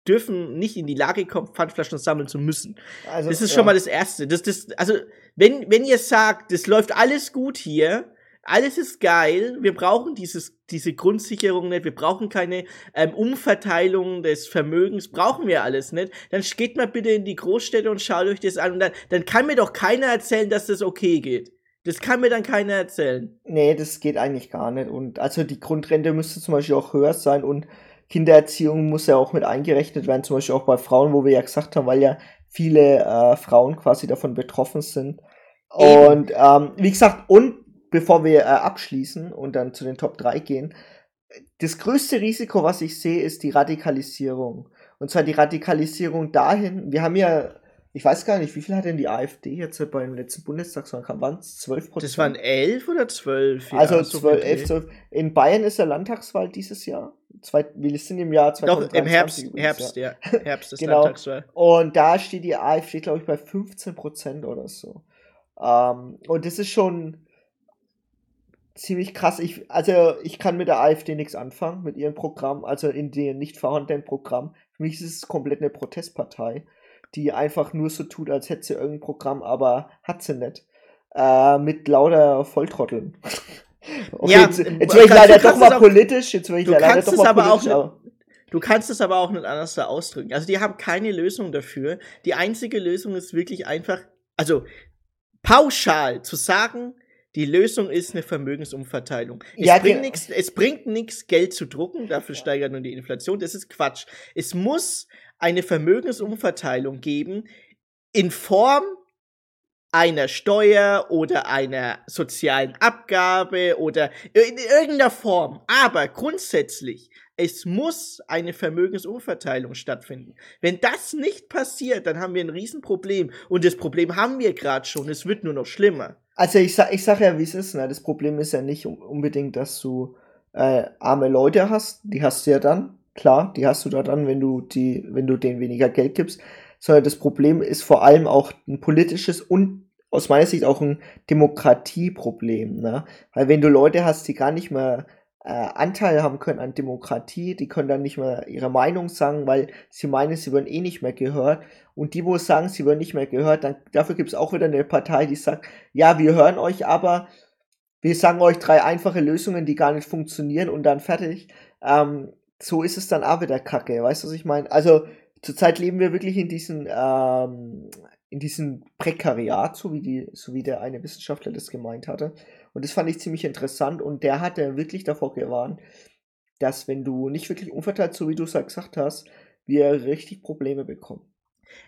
dürfen nicht in die Lage kommen, Pfandflaschen sammeln zu müssen. Also, das ist schon mal das Erste. Das, das, also, wenn, wenn ihr sagt, das läuft alles gut hier, alles ist geil, wir brauchen dieses, diese Grundsicherung nicht, wir brauchen keine ähm, Umverteilung des Vermögens, brauchen wir alles nicht, dann geht mal bitte in die Großstädte und schaut euch das an und dann, dann kann mir doch keiner erzählen, dass das okay geht. Das kann mir dann keiner erzählen. Nee, das geht eigentlich gar nicht. Und also die Grundrente müsste zum Beispiel auch höher sein und Kindererziehung muss ja auch mit eingerechnet werden, zum Beispiel auch bei Frauen, wo wir ja gesagt haben, weil ja viele äh, Frauen quasi davon betroffen sind. Und ähm, wie gesagt, und bevor wir äh, abschließen und dann zu den Top 3 gehen, das größte Risiko, was ich sehe, ist die Radikalisierung. Und zwar die Radikalisierung dahin, wir haben ja ich weiß gar nicht, wie viel hat denn die AfD jetzt beim letzten Bundestagswahl? Waren es 12 Prozent? Das waren 11 oder 12? Ja, also 12, 11, 12. In Bayern ist der Landtagswahl dieses Jahr. Zwei, wir sind im Jahr 2023. Doch, im Herbst, übrigens, Herbst, ja. Herbst ist genau. Landtagswahl. Und da steht die AfD, glaube ich, bei 15 Prozent oder so. Ähm, und das ist schon ziemlich krass. Ich, also ich kann mit der AfD nichts anfangen, mit ihrem Programm, also in dem nicht vorhandenen Programm. Für mich ist es komplett eine Protestpartei, die einfach nur so tut, als hätte sie irgendein Programm, aber hat sie nicht. Äh, mit lauter Volltrotteln. Okay, ja, jetzt, jetzt werde ich leider doch mal auch, politisch. Jetzt werde ich leider doch mal politisch. Auch du kannst es aber auch nicht anders da ausdrücken. Also die haben keine Lösung dafür. Die einzige Lösung ist wirklich einfach, also pauschal zu sagen, die Lösung ist eine Vermögensumverteilung. Es ja, bringt nichts, es bringt nichts, Geld zu drucken, dafür steigert nur die Inflation. Das ist Quatsch. Es muss eine Vermögensumverteilung geben in Form einer Steuer oder einer sozialen Abgabe oder in irgendeiner Form. Aber grundsätzlich, es muss eine Vermögensumverteilung stattfinden. Wenn das nicht passiert, dann haben wir ein Riesenproblem. Und das Problem haben wir gerade schon. Es wird nur noch schlimmer. Also ich sag, ich sag ja, wie es ist. Ne? Das Problem ist ja nicht unbedingt, dass du äh, arme Leute hast. Die hast du ja dann. Klar, die hast du da dann, wenn du die, wenn du denen weniger Geld gibst. Sondern das Problem ist vor allem auch ein politisches und aus meiner Sicht auch ein Demokratieproblem. Ne? Weil wenn du Leute hast, die gar nicht mehr äh, Anteil haben können an Demokratie, die können dann nicht mehr ihre Meinung sagen, weil sie meinen, sie werden eh nicht mehr gehört. Und die, wo sagen, sie werden nicht mehr gehört, dann dafür gibt es auch wieder eine Partei, die sagt, ja, wir hören euch, aber wir sagen euch drei einfache Lösungen, die gar nicht funktionieren und dann fertig. Ähm, so ist es dann auch wieder Kacke, weißt du, was ich meine? Also zurzeit leben wir wirklich in diesen ähm, in diesem Prekariat, so wie die, so wie der eine Wissenschaftler das gemeint hatte. Und das fand ich ziemlich interessant und der hatte wirklich davor gewarnt, dass wenn du nicht wirklich umverteilt, so wie du es gesagt hast, wir richtig Probleme bekommen.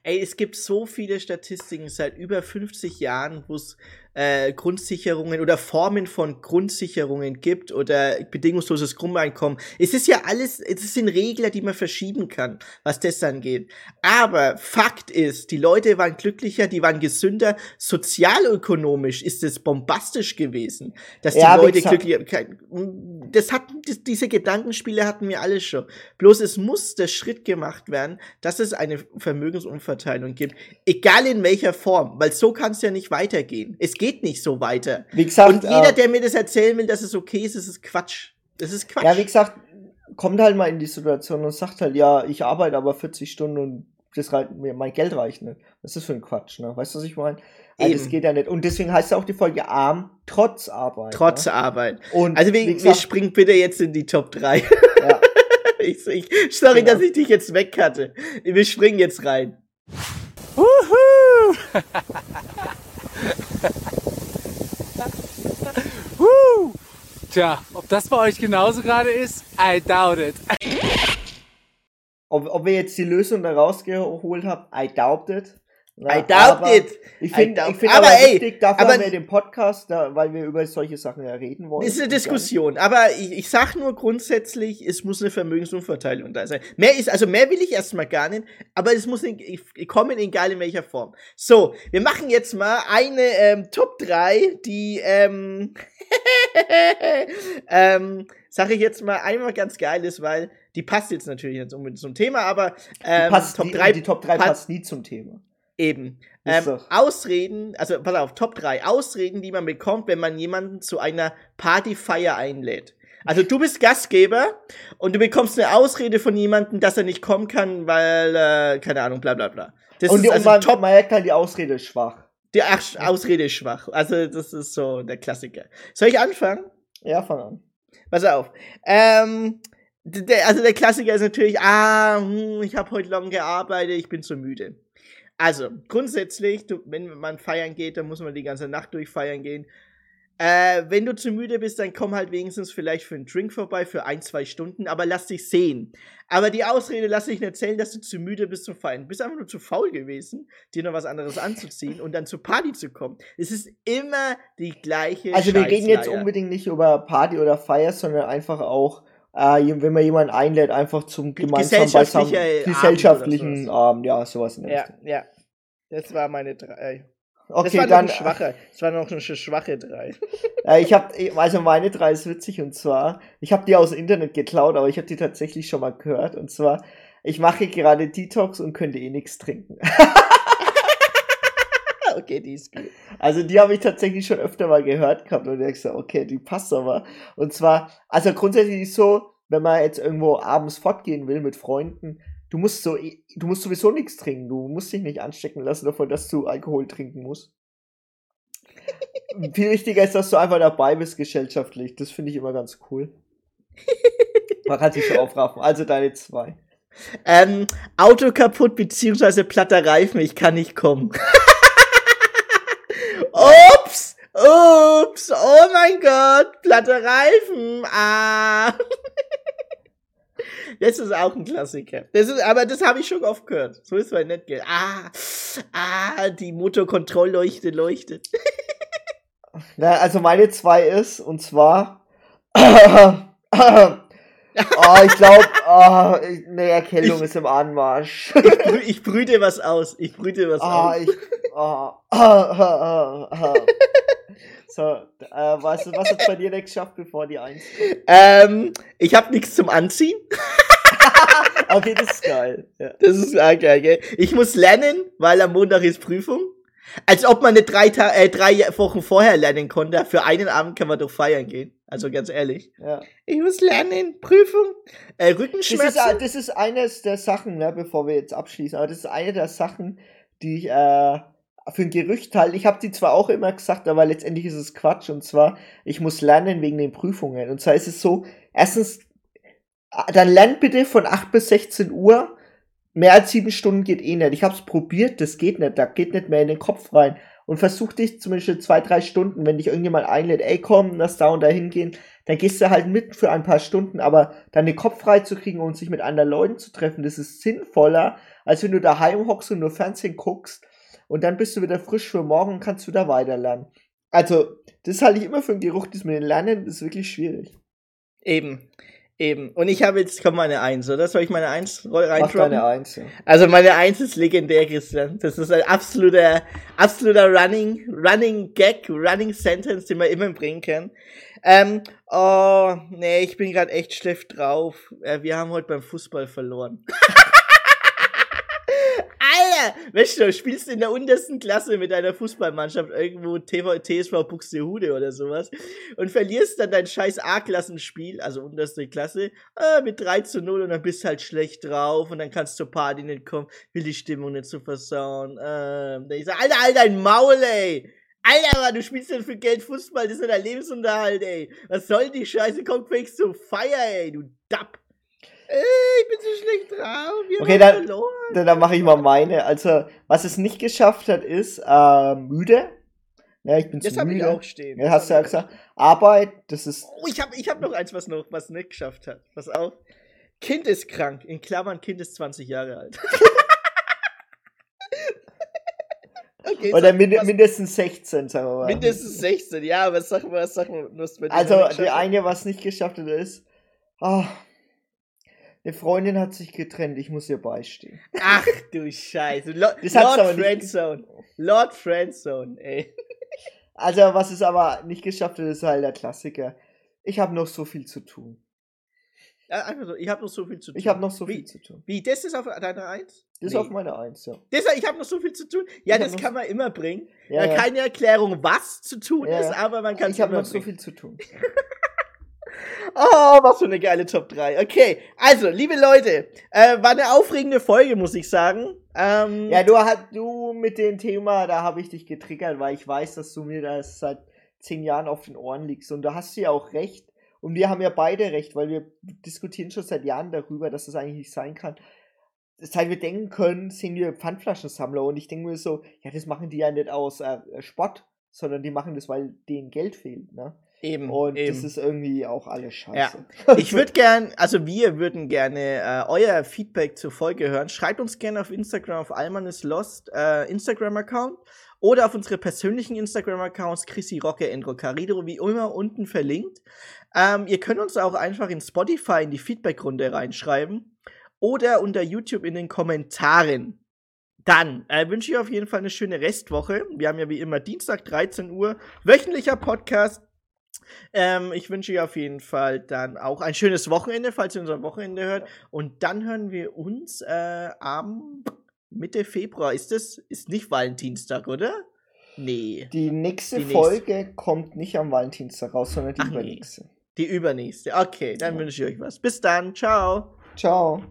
Ey, es gibt so viele Statistiken seit über 50 Jahren, wo es äh, Grundsicherungen oder Formen von Grundsicherungen gibt oder bedingungsloses Grundeinkommen. Es ist ja alles, es sind Regler, die man verschieben kann, was das angeht. Aber Fakt ist, die Leute waren glücklicher, die waren gesünder. Sozialökonomisch ist es bombastisch gewesen, dass die ja, Leute glücklicher. Das hat, das, diese Gedankenspiele hatten wir alle schon. Bloß es muss der Schritt gemacht werden, dass es eine Vermögensumverteilung gibt, egal in welcher Form, weil so kann es ja nicht weitergehen. Es geht nicht so weiter. Wie gesagt, und jeder, äh, der mir das erzählen will, dass es okay ist, ist es Quatsch. Das ist Quatsch. Ja, wie gesagt, kommt halt mal in die Situation und sagt halt, ja, ich arbeite aber 40 Stunden und das reicht, mir mein Geld reicht nicht. Was ist das für ein Quatsch, ne? Weißt du, was ich meine? Also das geht ja nicht. Und deswegen heißt ja auch die Folge arm trotz Arbeit. Trotz ne? Arbeit. Und also wir, gesagt, wir springen bitte jetzt in die Top 3. Ja. ich, ich, sorry, genau. dass ich dich jetzt weg hatte. Wir springen jetzt rein. Wuhu! Tja, ob das bei euch genauso gerade ist, I doubt it. Ob, ob wir jetzt die Lösung da rausgeholt haben, I doubt it. Na, I doubt it. Ich finde find aber, aber ey, wichtig, dafür aber, haben wir den Podcast, da, weil wir über solche Sachen ja reden wollen. Ist eine Diskussion, aber ich, ich sag nur grundsätzlich, es muss eine Vermögensumverteilung da sein. Mehr ist, also mehr will ich erstmal gar nicht, aber es muss in, kommen, egal in welcher Form. So, wir machen jetzt mal eine ähm, Top 3, die, ähm, ähm, sag ich jetzt mal einmal ganz geil ist, weil die passt jetzt natürlich nicht unbedingt zum Thema, aber ähm, die, passt, Top 3, die, die Top 3 passt nie zum Thema. Eben. Ähm, Ausreden, also pass auf, Top 3. Ausreden, die man bekommt, wenn man jemanden zu einer Partyfeier einlädt. Also du bist Gastgeber und du bekommst eine Ausrede von jemandem, dass er nicht kommen kann, weil, äh, keine Ahnung, bla bla bla. Das und, ist die, also man, top. man merkt halt, die Ausrede ist schwach. Die Ach Ausrede ist schwach. Also das ist so der Klassiker. Soll ich anfangen? Ja, fang an. Pass auf. Ähm, der, also der Klassiker ist natürlich, ah, hm, ich habe heute lang gearbeitet, ich bin zu müde. Also, grundsätzlich, du, wenn man feiern geht, dann muss man die ganze Nacht durchfeiern gehen. Äh, wenn du zu müde bist, dann komm halt wenigstens vielleicht für einen Drink vorbei, für ein, zwei Stunden, aber lass dich sehen. Aber die Ausrede lass dich nicht erzählen, dass du zu müde bist zum Feiern. Du bist einfach nur zu faul gewesen, dir noch was anderes anzuziehen und dann zur Party zu kommen. Es ist immer die gleiche Also wir reden jetzt unbedingt nicht über Party oder Feier, sondern einfach auch äh, wenn man jemanden einlädt, einfach zum gemeinsamen gesellschaftlichen, gesellschaftlichen Abend, ja, sowas. In ja, ja. Das war meine drei. Okay, das war dann noch schwache. Das war noch eine schwache drei. äh, ich habe, also meine drei ist witzig und zwar, ich habe die aus dem Internet geklaut, aber ich habe die tatsächlich schon mal gehört und zwar, ich mache gerade Detox und könnte eh nichts trinken. okay, die ist gut. Also die habe ich tatsächlich schon öfter mal gehört gehabt und ich so, okay, die passt aber. Und zwar, also grundsätzlich ist so, wenn man jetzt irgendwo abends fortgehen will mit Freunden, du musst so, du musst sowieso nichts trinken. Du musst dich nicht anstecken lassen davon, dass du Alkohol trinken musst. Viel wichtiger ist, dass du einfach dabei bist gesellschaftlich. Das finde ich immer ganz cool. Man kann sich schon aufraffen. Also deine zwei. Ähm, Auto kaputt beziehungsweise platter Reifen, ich kann nicht kommen. ups, ups, oh mein Gott, platter Reifen, ah. Das ist auch ein Klassiker. Das ist, aber das habe ich schon oft gehört. So ist es nicht. Gell? Ah, ah, die Motorkontrollleuchte leuchtet. Na, also meine zwei ist, und zwar oh, ich glaube, oh, eine Erkältung ich, ist im Anmarsch. ich, brü ich brüte was aus. Ich brüte was oh, aus. Ich, oh, oh, oh, so, äh, was, was hat bei dir nicht geschafft, bevor die eins? Ähm, ich habe nichts zum Anziehen. okay, das ist geil. Ja. Das ist geil, gell? Ich muss lernen, weil am Montag ist Prüfung. Als ob man nicht drei, äh, drei Wochen vorher lernen konnte. Für einen Abend kann man doch feiern gehen. Also ganz ehrlich. Ja. Ich muss lernen, Prüfung, äh, Rückenschmerzen. Das ist, das ist eines der Sachen, ne, bevor wir jetzt abschließen, aber das ist eine der Sachen, die ich äh, für ein Gerücht halte. Ich habe die zwar auch immer gesagt, aber letztendlich ist es Quatsch. Und zwar, ich muss lernen wegen den Prüfungen. Und zwar ist es so, erstens, äh, dann lernt bitte von 8 bis 16 Uhr mehr als sieben Stunden geht eh nicht. Ich hab's probiert, das geht nicht. Da geht nicht mehr in den Kopf rein. Und versuch dich zumindest zwei, drei Stunden, wenn dich irgendjemand einlädt, ey komm, lass da und da hingehen, dann gehst du halt mit für ein paar Stunden, aber dann den Kopf frei zu kriegen und sich mit anderen Leuten zu treffen, das ist sinnvoller, als wenn du daheim hockst und nur Fernsehen guckst und dann bist du wieder frisch für morgen und kannst wieder weiterlernen. Also, das halte ich immer für ein Geruch, das mit dem Lernen ist wirklich schwierig. Eben. Eben. Und ich habe jetzt, komm, meine Eins, oder? Soll ich meine Eins reindroppen? Mach deine Eins, ja. Also meine Eins ist legendär, Christian. Das ist ein absoluter, absoluter Running, Running Gag, Running Sentence, den man immer bringen kann. Ähm, oh, nee, ich bin gerade echt schlecht drauf. Äh, wir haben heute beim Fußball verloren. Weißt du, spielst in der untersten Klasse mit deiner Fußballmannschaft irgendwo TV, TSV Buxtehude oder sowas und verlierst dann dein scheiß A-Klassenspiel, also unterste Klasse, äh, mit 3 zu 0 und dann bist halt schlecht drauf und dann kannst du zur Party nicht kommen, will die Stimmung nicht so versauen. Ähm, ich sag, Alter, Alter, ein Maul, ey! Alter, Mann, du spielst denn für Geld Fußball, das ist ja dein Lebensunterhalt, ey. Was soll die Scheiße? Komm, fängst zu Feier, ey, du Dapp. Ich bin so schlecht drauf. Wir okay, dann, dann, dann mache ich mal meine. Also, was es nicht geschafft hat, ist äh, müde. Ja, ich bin das zu müde. Ich auch stehen. Ja, hast du ja gesagt. Arbeit, das ist. Oh, ich habe ich hab noch eins, was noch was nicht geschafft hat. Pass auf. Kind ist krank. In Klammern, Kind ist 20 Jahre alt. okay, Oder min was, mindestens 16, sagen wir mal. Mindestens 16, ja, aber sag mal, sag mal, was Also, die eine, was nicht geschafft hat, ist. Oh, eine Freundin hat sich getrennt, ich muss ihr beistehen. Ach du Scheiße. Lo das Lord Friendzone. Lord Friendzone, ey. Also, was es aber nicht geschafft hat, ist halt der Klassiker. Ich habe noch so viel zu tun. Einfach so, ich habe noch so viel zu tun. Ich habe noch so wie, viel zu tun. Wie, das ist auf deiner Eins? Das nee. ist auf meiner Eins, ja. Das, ich habe noch so viel zu tun. Ja, ich das kann man immer bringen. Ja, ja. Keine Erklärung, was zu tun ja, ist, aber man kann es Ich habe noch bringen. so viel zu tun. Oh, was für eine geile Top 3. Okay, also, liebe Leute, äh, war eine aufregende Folge, muss ich sagen. Ähm, ja, du, hat, du mit dem Thema, da habe ich dich getriggert, weil ich weiß, dass du mir das seit zehn Jahren auf den Ohren liegst. Und da hast du ja auch recht. Und wir haben ja beide recht, weil wir diskutieren schon seit Jahren darüber, dass das eigentlich nicht sein kann. Seit wir denken können, sind wir Pfandflaschensammler. Und ich denke mir so, ja, das machen die ja nicht aus äh, Spott, sondern die machen das, weil denen Geld fehlt. Ne? Eben. Und eben. das ist irgendwie auch alles scheiße. Ja. Ich würde gern, also wir würden gerne äh, euer Feedback zur Folge hören. Schreibt uns gerne auf Instagram auf Alman is Lost äh, Instagram-Account oder auf unsere persönlichen Instagram-Accounts Chrissy Rocke Endro Carido, wie immer unten verlinkt. Ähm, ihr könnt uns auch einfach in Spotify in die Feedback-Runde reinschreiben oder unter YouTube in den Kommentaren. Dann äh, wünsche ich auf jeden Fall eine schöne Restwoche. Wir haben ja wie immer Dienstag 13 Uhr wöchentlicher Podcast ähm, ich wünsche dir auf jeden Fall dann auch ein schönes Wochenende, falls ihr unser Wochenende hört. Und dann hören wir uns äh, am Mitte Februar. Ist das ist nicht Valentinstag, oder? Nee. Die nächste Die nächste. Folge kommt nicht am Valentinstag raus, sondern die Ach nee. übernächste. Die übernächste. Okay, dann wünsche ich euch was. Bis dann. Ciao. Ciao.